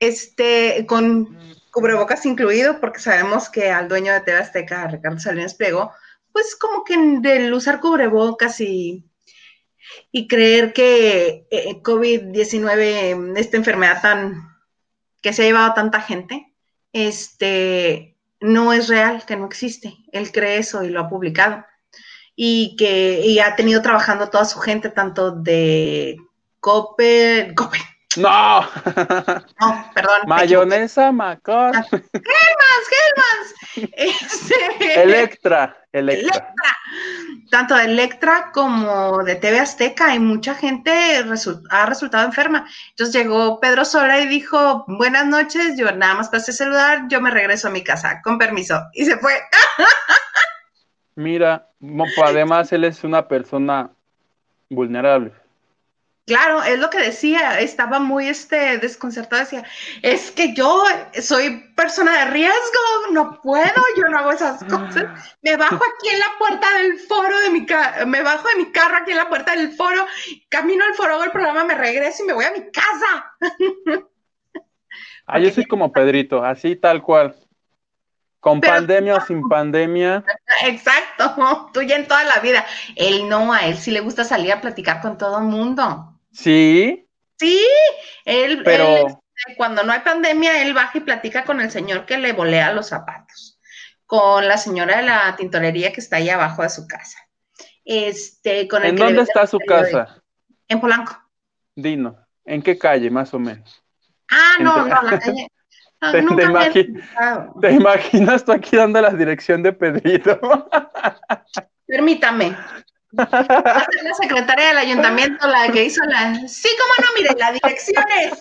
este, con cubrebocas incluido, porque sabemos que al dueño de TV Azteca, Ricardo Salinas Pliego, pues como que del usar cubrebocas y y creer que eh, COVID-19, esta enfermedad tan que se ha llevado a tanta gente, este, no es real, que no existe. Él cree eso y lo ha publicado. Y que ha tenido trabajando toda su gente, tanto de COPE, <laughs> COPE. No. No, perdón. Mayonesa Macor. Ah, Gelmas, Gelmas. <laughs> Este, Electra, Electra tanto de Electra como de TV Azteca y mucha gente ha resultado enferma. Entonces llegó Pedro Sola y dijo, buenas noches, yo nada más pasé saludar, yo me regreso a mi casa, con permiso. Y se fue. Mira, además él es una persona vulnerable. Claro, es lo que decía, estaba muy este, desconcertada, decía, es que yo soy persona de riesgo, no puedo, yo no hago esas cosas. Me bajo <laughs> aquí en la puerta del foro de mi carro, me bajo de mi carro aquí en la puerta del foro, camino al foro del programa, me regreso y me voy a mi casa. <laughs> Ah, yo soy como Pedrito, así tal cual. Con pandemia o sin pandemia. <laughs> Exacto, tú ya en toda la vida. Él no, a él sí le gusta salir a platicar con todo el mundo. Sí. Sí, él, Pero... cuando no hay pandemia, él baja y platica con el señor que le volea los zapatos, con la señora de la tintorería que está ahí abajo de su casa. Este, con el ¿En dónde está su casa? En Polanco. Dino, ¿en qué calle más o menos? Ah, no, no, la calle. <laughs> te, imaginas tú aquí dando la dirección de Pedrito? <laughs> Permítame. La secretaria del ayuntamiento la que hizo la. Sí, cómo no, mire, la dirección es.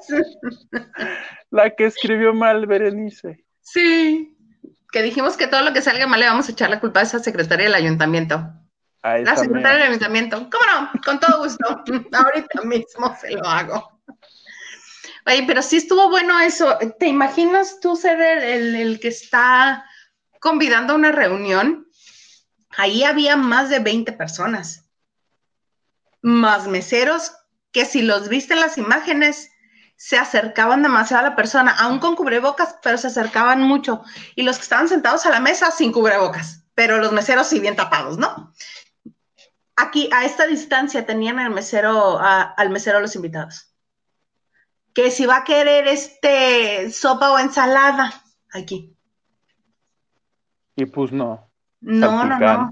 La que escribió mal, Berenice. Sí. Que dijimos que todo lo que salga mal le vamos a echar la culpa a esa secretaria del ayuntamiento. la secretaria del ayuntamiento. ¿Cómo no? Con todo gusto. <laughs> Ahorita mismo se lo hago. Oye, pero sí estuvo bueno eso. ¿Te imaginas tú ser el, el que está convidando a una reunión Ahí había más de 20 personas, más meseros que si los viste en las imágenes, se acercaban demasiado a la persona, aún con cubrebocas, pero se acercaban mucho. Y los que estaban sentados a la mesa sin cubrebocas, pero los meseros sí bien tapados, ¿no? Aquí, a esta distancia, tenían al mesero, al mesero los invitados. Que si va a querer este sopa o ensalada, aquí. Y pues no. No, no, no.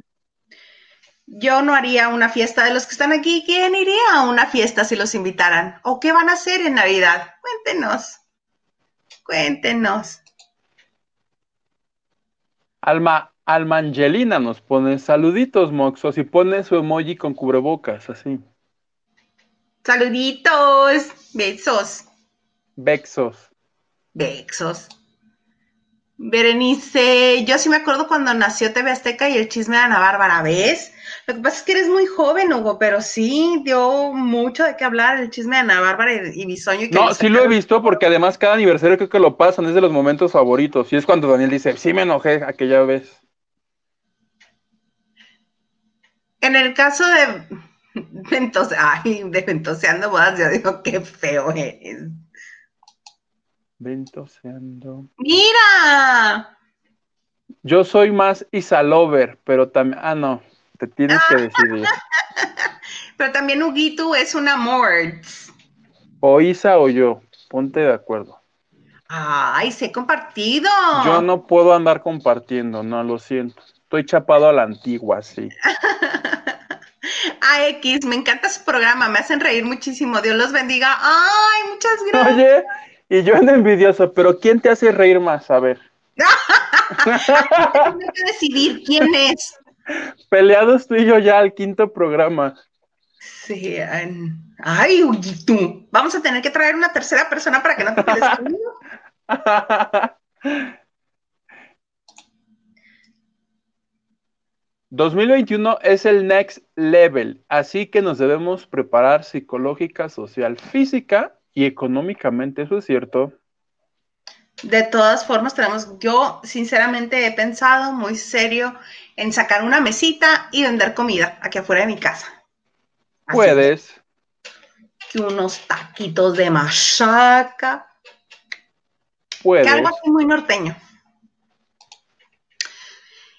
Yo no haría una fiesta de los que están aquí. ¿Quién iría a una fiesta si los invitaran? ¿O qué van a hacer en Navidad? Cuéntenos. Cuéntenos. Alma, Alma Angelina nos pone saluditos, Moxos, y pone su emoji con cubrebocas, así. Saluditos, besos. Bexos. Bexos. Berenice, yo sí me acuerdo cuando nació TV Azteca y el chisme de Ana Bárbara, ¿ves? Lo que pasa es que eres muy joven, Hugo, pero sí dio mucho de qué hablar el chisme de Ana Bárbara y, Bisoño. no, sí lo he visto porque además cada aniversario creo que lo pasan, es de los momentos favoritos. Y es cuando Daniel dice, sí me enojé aquella vez. En el caso de <laughs> ay, de Ventoseando Bodas, yo digo, qué feo es. Ventoseando. ¡Mira! Yo soy más Isalover, pero también. Ah, no. Te tienes que decidir. <laughs> pero también Huguito es un amor. O Isa o yo. Ponte de acuerdo. Ay, se he compartido. Yo no puedo andar compartiendo, no, lo siento. Estoy chapado a la antigua, sí. <laughs> AX, me encanta su programa, me hacen reír muchísimo. Dios los bendiga. Ay, muchas gracias. Oye, y yo ando envidioso, pero ¿quién te hace reír más? A ver. <laughs> Tengo que decidir quién es. Peleados tú y yo ya al quinto programa. Sí, ay, tú. Vamos a tener que traer una tercera persona para que no te quedes conmigo. <laughs> ...2021 es el next level, así que nos debemos preparar psicológica, social, física y económicamente, eso es cierto. De todas formas, tenemos, yo sinceramente he pensado muy serio en sacar una mesita y vender comida aquí afuera de mi casa. Puedes. Que unos taquitos de machaca. Puedes. Que algo así muy norteño.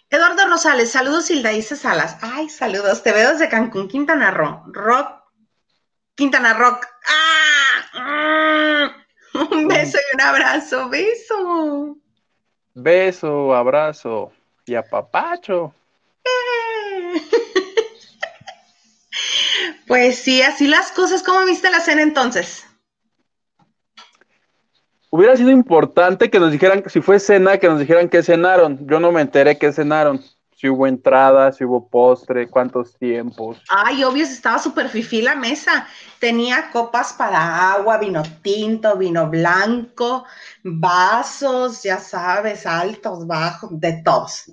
Eduardo Rosales, saludos Hildaísa Salas. Ay, saludos, te veo desde Cancún, Quintana Roo. Rock, Quintana Rock. ¡Ah! <laughs> Un beso y un abrazo, beso. Beso, abrazo y apapacho. <laughs> Pues sí, así las cosas. ¿Cómo viste la cena entonces? Hubiera sido importante que nos dijeran, si fue cena, que nos dijeran qué cenaron. Yo no me enteré qué cenaron. Si hubo entrada, si hubo postre, cuántos tiempos. Ay, obvio, estaba súper fifí la mesa. Tenía copas para agua, vino tinto, vino blanco, vasos, ya sabes, altos, bajos, de todos.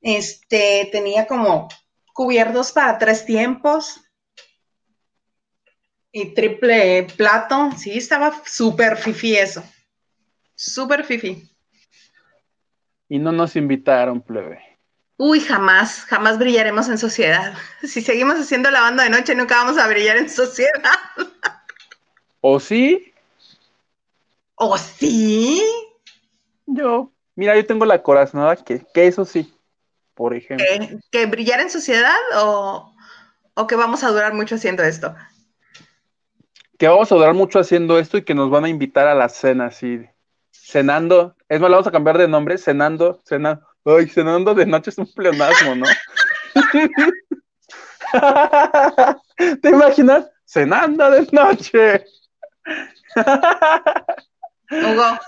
Este, tenía como cubiertos para tres tiempos. Y triple plato, sí, estaba súper fifi eso. Súper fifi. Y no nos invitaron, plebe. Uy, jamás, jamás brillaremos en sociedad. <laughs> Si seguimos haciendo la banda de noche, nunca vamos a brillar en sociedad. ¿O sí? ¿O sí? Yo, mira, yo tengo la corazonada que, que eso sí, por ejemplo. ¿Que, que brillar en sociedad o, o que vamos a durar mucho haciendo esto? Que vamos a durar mucho haciendo esto y que nos van a invitar a la cena, así, cenando. Es más, vamos a cambiar de nombre, cenando, cenando. Ay, cenando de noche es un pleonasmo, ¿no? <laughs> ¿Te imaginas? Cenando de noche. Hugo.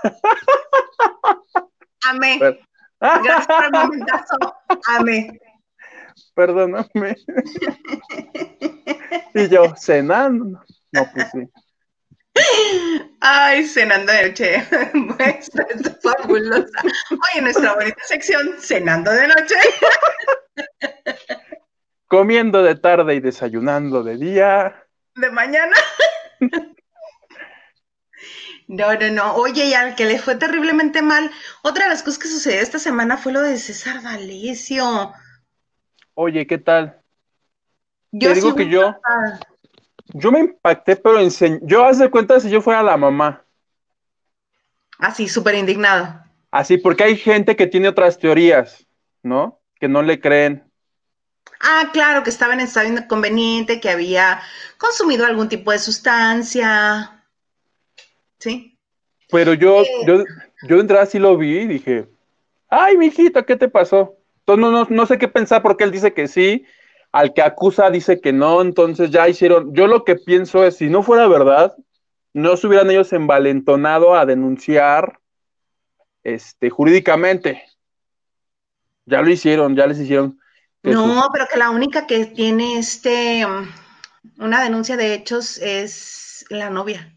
Amé. Gracias por el momentazo. Amé. Perdóname. <laughs> y yo, cenando. No, pues sí. Ay, cenando de noche. <laughs> Pues, es fabulosa. Hoy en nuestra bonita sección, cenando de noche. Comiendo de tarde y desayunando de día. De mañana. No, no, no. Oye, y al que le fue terriblemente mal, otra de las cosas que sucedió esta semana fue lo de César D'Alessio. Oye, ¿qué tal? Yo Te digo que yo-. Yo me impacté, pero enseñ- yo haz de cuenta si yo fuera la mamá. Así, súper indignado. Así, porque hay gente que tiene otras teorías, ¿no? Que no le creen. Ah, claro, que estaba en estado inconveniente, que había consumido algún tipo de sustancia. ¿Sí? Pero yo, Eh. yo, yo de entrada sí lo vi y dije, ay, mijita, ¿qué te pasó? Entonces no, no, no sé qué pensar porque él dice que sí, al que acusa dice que no, entonces ya hicieron, yo lo que pienso es, si no fuera verdad, no se hubieran ellos envalentonado a denunciar este, jurídicamente. Ya lo hicieron, ya les hicieron. No, pero que la única que tiene este um, una denuncia de hechos es la novia,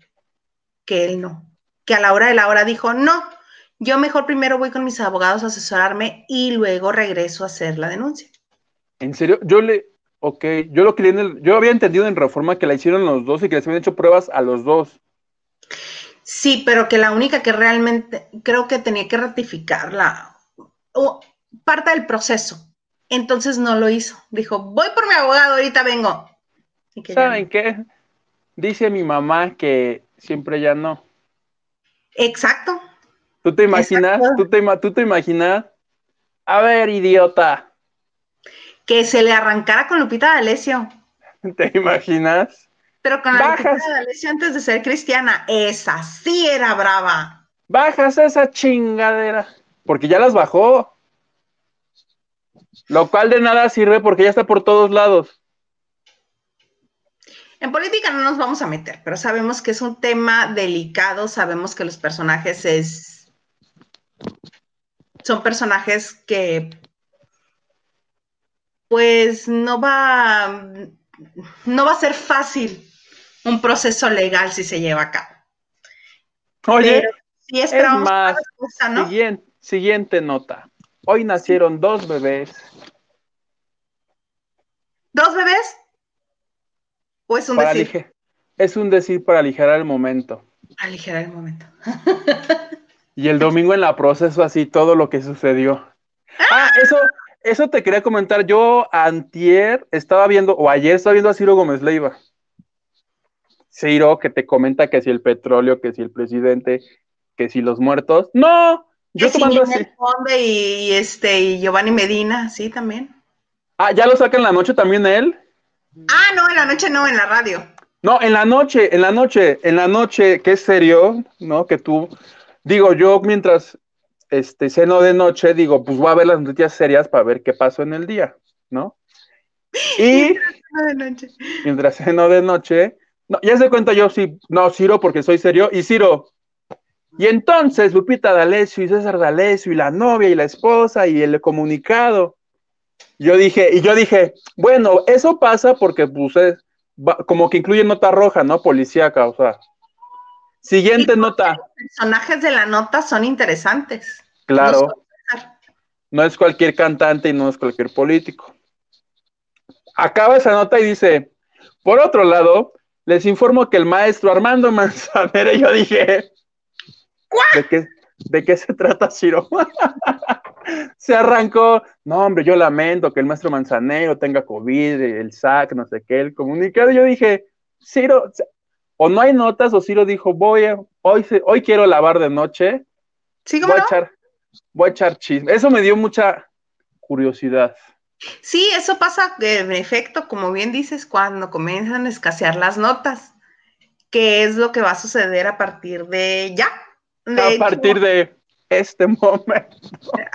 que él no. Que a la hora de la hora dijo, no, yo mejor primero voy con mis abogados a asesorarme y luego regreso a hacer la denuncia. En serio, yo le, ok, yo lo que en el- yo había entendido en Reforma que la hicieron los dos y que les habían hecho pruebas a los dos. Sí, pero que la única que realmente creo que tenía que ratificarla, o parte del proceso. Entonces no lo hizo. Dijo, voy por mi abogado, ahorita vengo. Y que ya ¿Saben no. qué? Dice mi mamá que siempre ya no. Exacto. ¿Tú te imaginas? Exacto. ¿Tú te, ¿Tú te imaginas? A ver, idiota, Que se le arrancara con Lupita D'Alessio. <laughs> ¿te imaginas? Pero con la. Lupita D'Alessio antes de ser cristiana, esa sí era brava. Bajas esa chingadera. Porque ya las bajó. Lo cual de nada sirve porque ya está por todos lados. En política no nos vamos a meter, pero sabemos que es un tema delicado, sabemos que los personajes es son personajes que pues no va no va a ser fácil un proceso legal si se lleva a cabo. Oye, Pero sí esperamos una más, respuesta, ¿no? siguiente, siguiente nota. Hoy nacieron dos bebés. ¿Dos bebés? ¿O es un para decir? es un decir para aligerar el momento. Aligerar el momento. Y el domingo en la proceso así todo lo que sucedió. <laughs> Ah, eso, eso te quería comentar. Yo antier estaba viendo, o ayer estaba viendo a Ciro Gómez Leiva. Ciro que te comenta que si el petróleo, que si el presidente, que si los muertos. No, yo sí, tomando así. Y este y Giovanni Medina, sí, también. Ah, ya lo saca en la noche también él. Ah, no, en la noche no, en la radio. No, en la noche, en la noche, en la noche, que es serio, ¿no? Que tú, digo, yo mientras este ceno de noche, digo, pues voy a ver las noticias serias para ver qué pasó en el día, ¿no? Y <laughs> No, de noche. mientras ceno de noche, no, ya se cuenta yo sí, no, Ciro, porque soy serio, y Ciro. Y entonces Lupita D'Alessio y César D'Alessio y la novia y la esposa y el comunicado. Yo dije, y yo dije, bueno, eso pasa porque pues es, va- como que incluye nota roja, ¿no? Policíaca, o sea. Siguiente nota, Los personajes de la nota son interesantes. Claro, No es cualquier cantante y no es cualquier político. Acaba esa nota y dice, por otro lado, les informo que el maestro Armando Manzanero, <laughs> yo dije, ¿de qué, ¿de qué se trata, Ciro? <laughs> se arrancó, no, hombre, yo lamento que el maestro Manzanero tenga COVID, el SAC, no sé qué, el comunicado. Yo dije, Ciro, o no hay notas, o Ciro dijo, voy, hoy, hoy quiero lavar de noche, voy, a echar, voy a echar chisme. Eso me dio mucha curiosidad. Sí, eso pasa en efecto, como bien dices, cuando comienzan a escasear las notas, que es lo que va a suceder a partir de ya. a partir de este <laughs> momento.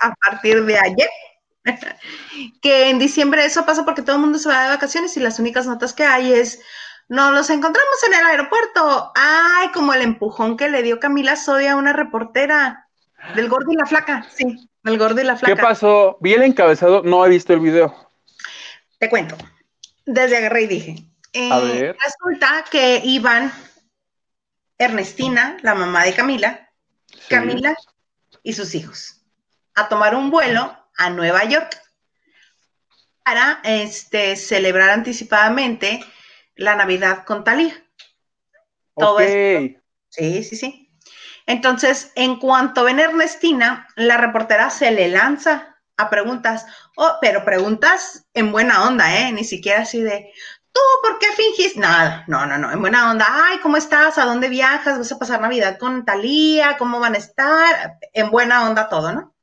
A partir de ayer. <laughs> que en diciembre eso pasa porque todo el mundo se va de vacaciones y las únicas notas que hay es, nos los encontramos en el aeropuerto. Ay, como el empujón que le dio Camila Sodia a una reportera del gordo y la flaca, sí. El gordo y la flaca. ¿Qué pasó? Vi el encabezado, no he visto el video. Te cuento. Desde agarré y dije. Eh, resulta que iban Ernestina, la mamá de Camila, Camila y sus hijos a tomar un vuelo a Nueva York para este, celebrar anticipadamente la Navidad con Talía. Todo esto. Sí, sí, sí. Entonces, en cuanto ven a Ernestina, la reportera se le lanza a preguntas, oh, pero preguntas en buena onda, ¿eh? Ni siquiera así de, ¿tú por qué fingís? Nada, no, no, no, en buena onda. Ay, ¿cómo estás? ¿A dónde viajas? ¿Vas a pasar Navidad con Talía? ¿Cómo van a estar? En buena onda todo, ¿no?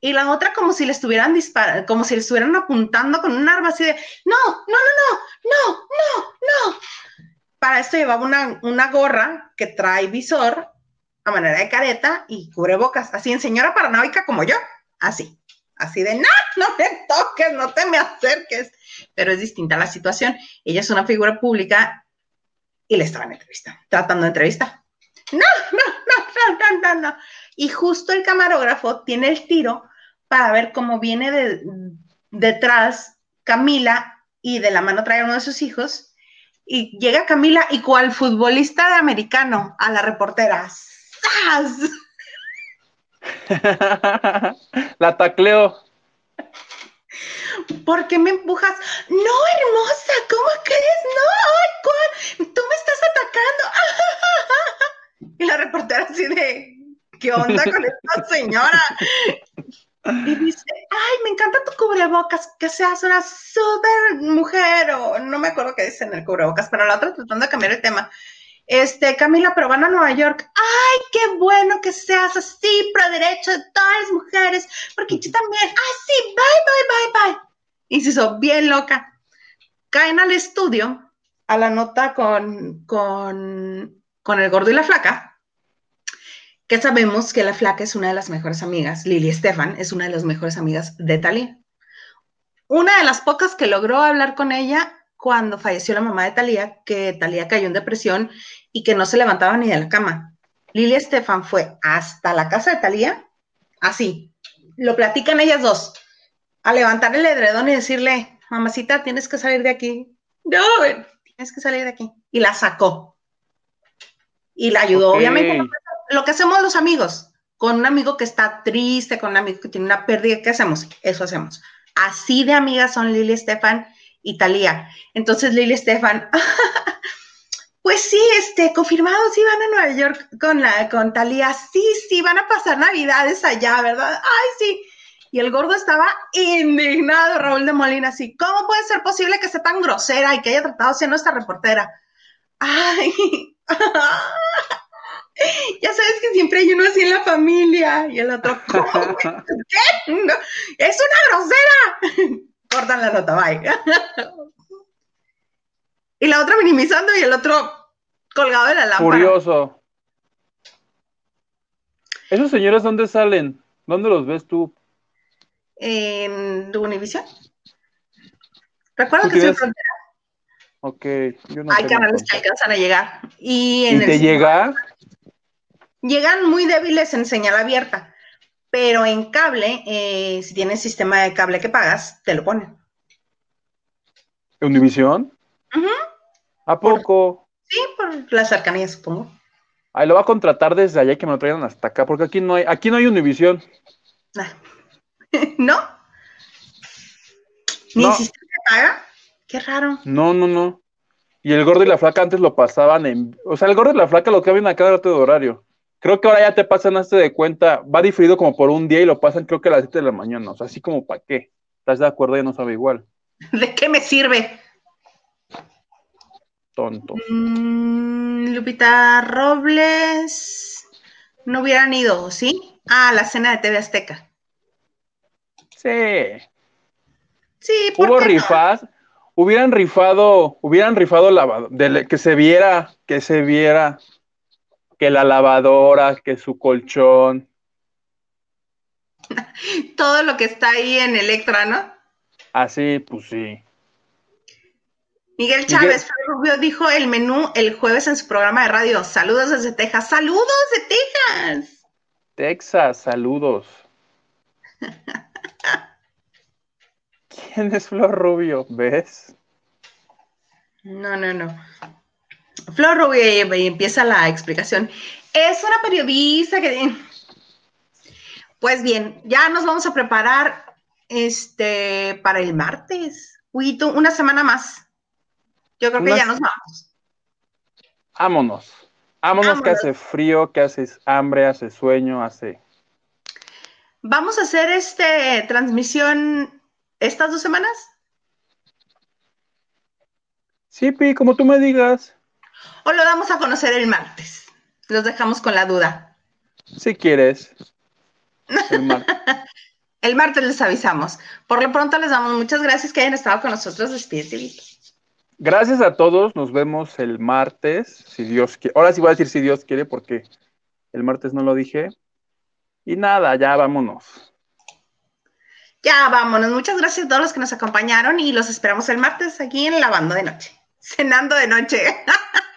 Y la otra como si le estuvieran disparando, como si le estuvieran apuntando con un arma así de, no, no, no, no, no, no, no. Para esto llevaba una, una gorra que trae visor a manera de careta y cubrebocas, así en señora paranoica como yo, así, así de, no, no me toques, no te me acerques, pero es distinta la situación. Ella es una figura pública y le estaba en entrevista, tratando de entrevista. No, no, no, no, no, no, Y justo el camarógrafo tiene el tiro para ver cómo viene de, detrás Camila y de la mano trae uno de sus hijos. Y llega Camila y cual futbolista de americano a la reportera, <laughs> La tacleo. ¿Por qué me empujas? No, hermosa, ¿cómo crees? No, ay, ¿cuál? Tú me estás atacando. <laughs> Y la reportera así de, ¿qué onda con esta señora? Y dice, ay, me encanta tu cubrebocas, que seas una súper mujer, o no me acuerdo qué dice en el cubrebocas, pero la otra tratando de cambiar el tema. Este, Camila, pero van a Nueva York. Ay, qué bueno que seas así, pro derecho de todas las mujeres, porque yo también. Ay, sí, bye, bye, bye, bye. Y se hizo bien loca. Caen al estudio, a la nota con, con, con el gordo y la flaca, que sabemos que la flaca es una de las mejores amigas, Lili Estefan es una de las mejores amigas de Talía. Una de las pocas que logró hablar con ella cuando falleció la mamá de Talía, que Talía cayó en depresión y que no se levantaba ni de la cama. Lilia Estefan fue hasta la casa de Talía, así, lo platican ellas dos, a levantar el edredón y decirle, mamacita, tienes que salir de aquí. No, tienes que salir de aquí. Y la sacó. Y la ayudó, obviamente, lo que hacemos los amigos, con un amigo que está triste, con un amigo que tiene una pérdida, ¿qué hacemos? Eso hacemos. Así de amigas son Lilia Estefan y Talía. Entonces Lili Estefan, <laughs> pues sí, este, confirmado, sí van a Nueva York con la, con Talía, sí, sí, van a pasar navidades allá, ¿verdad? Ay, sí. Y el gordo estaba indignado, Raúl de Molina, así, ¿cómo puede ser posible que sea tan grosera y que haya tratado siendo esta reportera? Ay, <laughs> ya sabes que siempre hay uno así en la familia y el otro, <laughs> ¿cómo? ¿Qué? es una grosera cortan la nota, bye. <laughs> y la otra minimizando y el otro colgado de la lámpara. Curioso. ¿Esos señores dónde salen? ¿Dónde los ves tú? En Univision. Recuerda que soy frontera. Ok. Yo no Hay canales que alcanzan a llegar. ¿Y, en te llega? Llegan muy débiles en señal abierta. Pero en cable, eh, si tienes sistema de cable que pagas, te lo ponen. ¿Univisión? ¿A poco? sí, por la cercanía, supongo. Ahí lo va a contratar desde allá y que me lo traigan hasta acá, porque aquí no hay, aquí no hay Univisión. <laughs> ¿No? ¿Ni sistema que paga? Qué raro. No, no, no. Y el gordo y la flaca antes lo pasaban en. O sea, el gordo y la flaca lo cambian a cada rato de horario. Creo que ahora ya te pasan este de cuenta, va diferido como por un día y lo pasan creo que a las 7 de la mañana. O sea, así como para qué. ¿Estás de acuerdo? Ya no sabe igual. <laughs> ¿De qué me sirve? Tonto. Mm, Lupita Robles. No hubieran ido, ¿sí? Ah, la cena de TV Azteca. Sí. Sí, ¿por Hubo qué no? rifas. Hubieran rifado, hubieran rifado lavado, de, que se viera, que se viera que la lavadora, que su colchón. <laughs> Todo lo que está ahí en Electra, ¿no? Así, pues sí. Miguel Chávez Fred Rubio dijo el menú el jueves en su programa de radio. Saludos desde Texas. ¡Saludos de Texas! Texas, saludos. <laughs> ¿Quién es Flor Rubio? ¿Ves? No, no, no. Flor Rubio y empieza la explicación. Es una periodista que... Pues bien, ya nos vamos a preparar este para el martes. Uy, tú, una semana más. Yo creo que ya nos vamos. Vámonos. Vámonos que hace frío, que hace hambre, hace sueño, hace... Vamos a hacer este transmisión estas dos semanas. Sí, Pi, como tú me digas. ¿O lo damos a conocer el martes? Los dejamos con la duda. Si quieres. El mar- <laughs> El martes les avisamos. Por lo pronto les damos muchas gracias que hayan estado con nosotros. Despídete. Gracias a todos. Nos vemos el martes, si Dios quiere. Ahora sí voy a decir si Dios quiere, porque el martes no lo dije. Y nada, ya vámonos. Ya vámonos. Muchas gracias a todos los que nos acompañaron y los esperamos el martes aquí en Lavando de Noche. Cenando de noche. <laughs>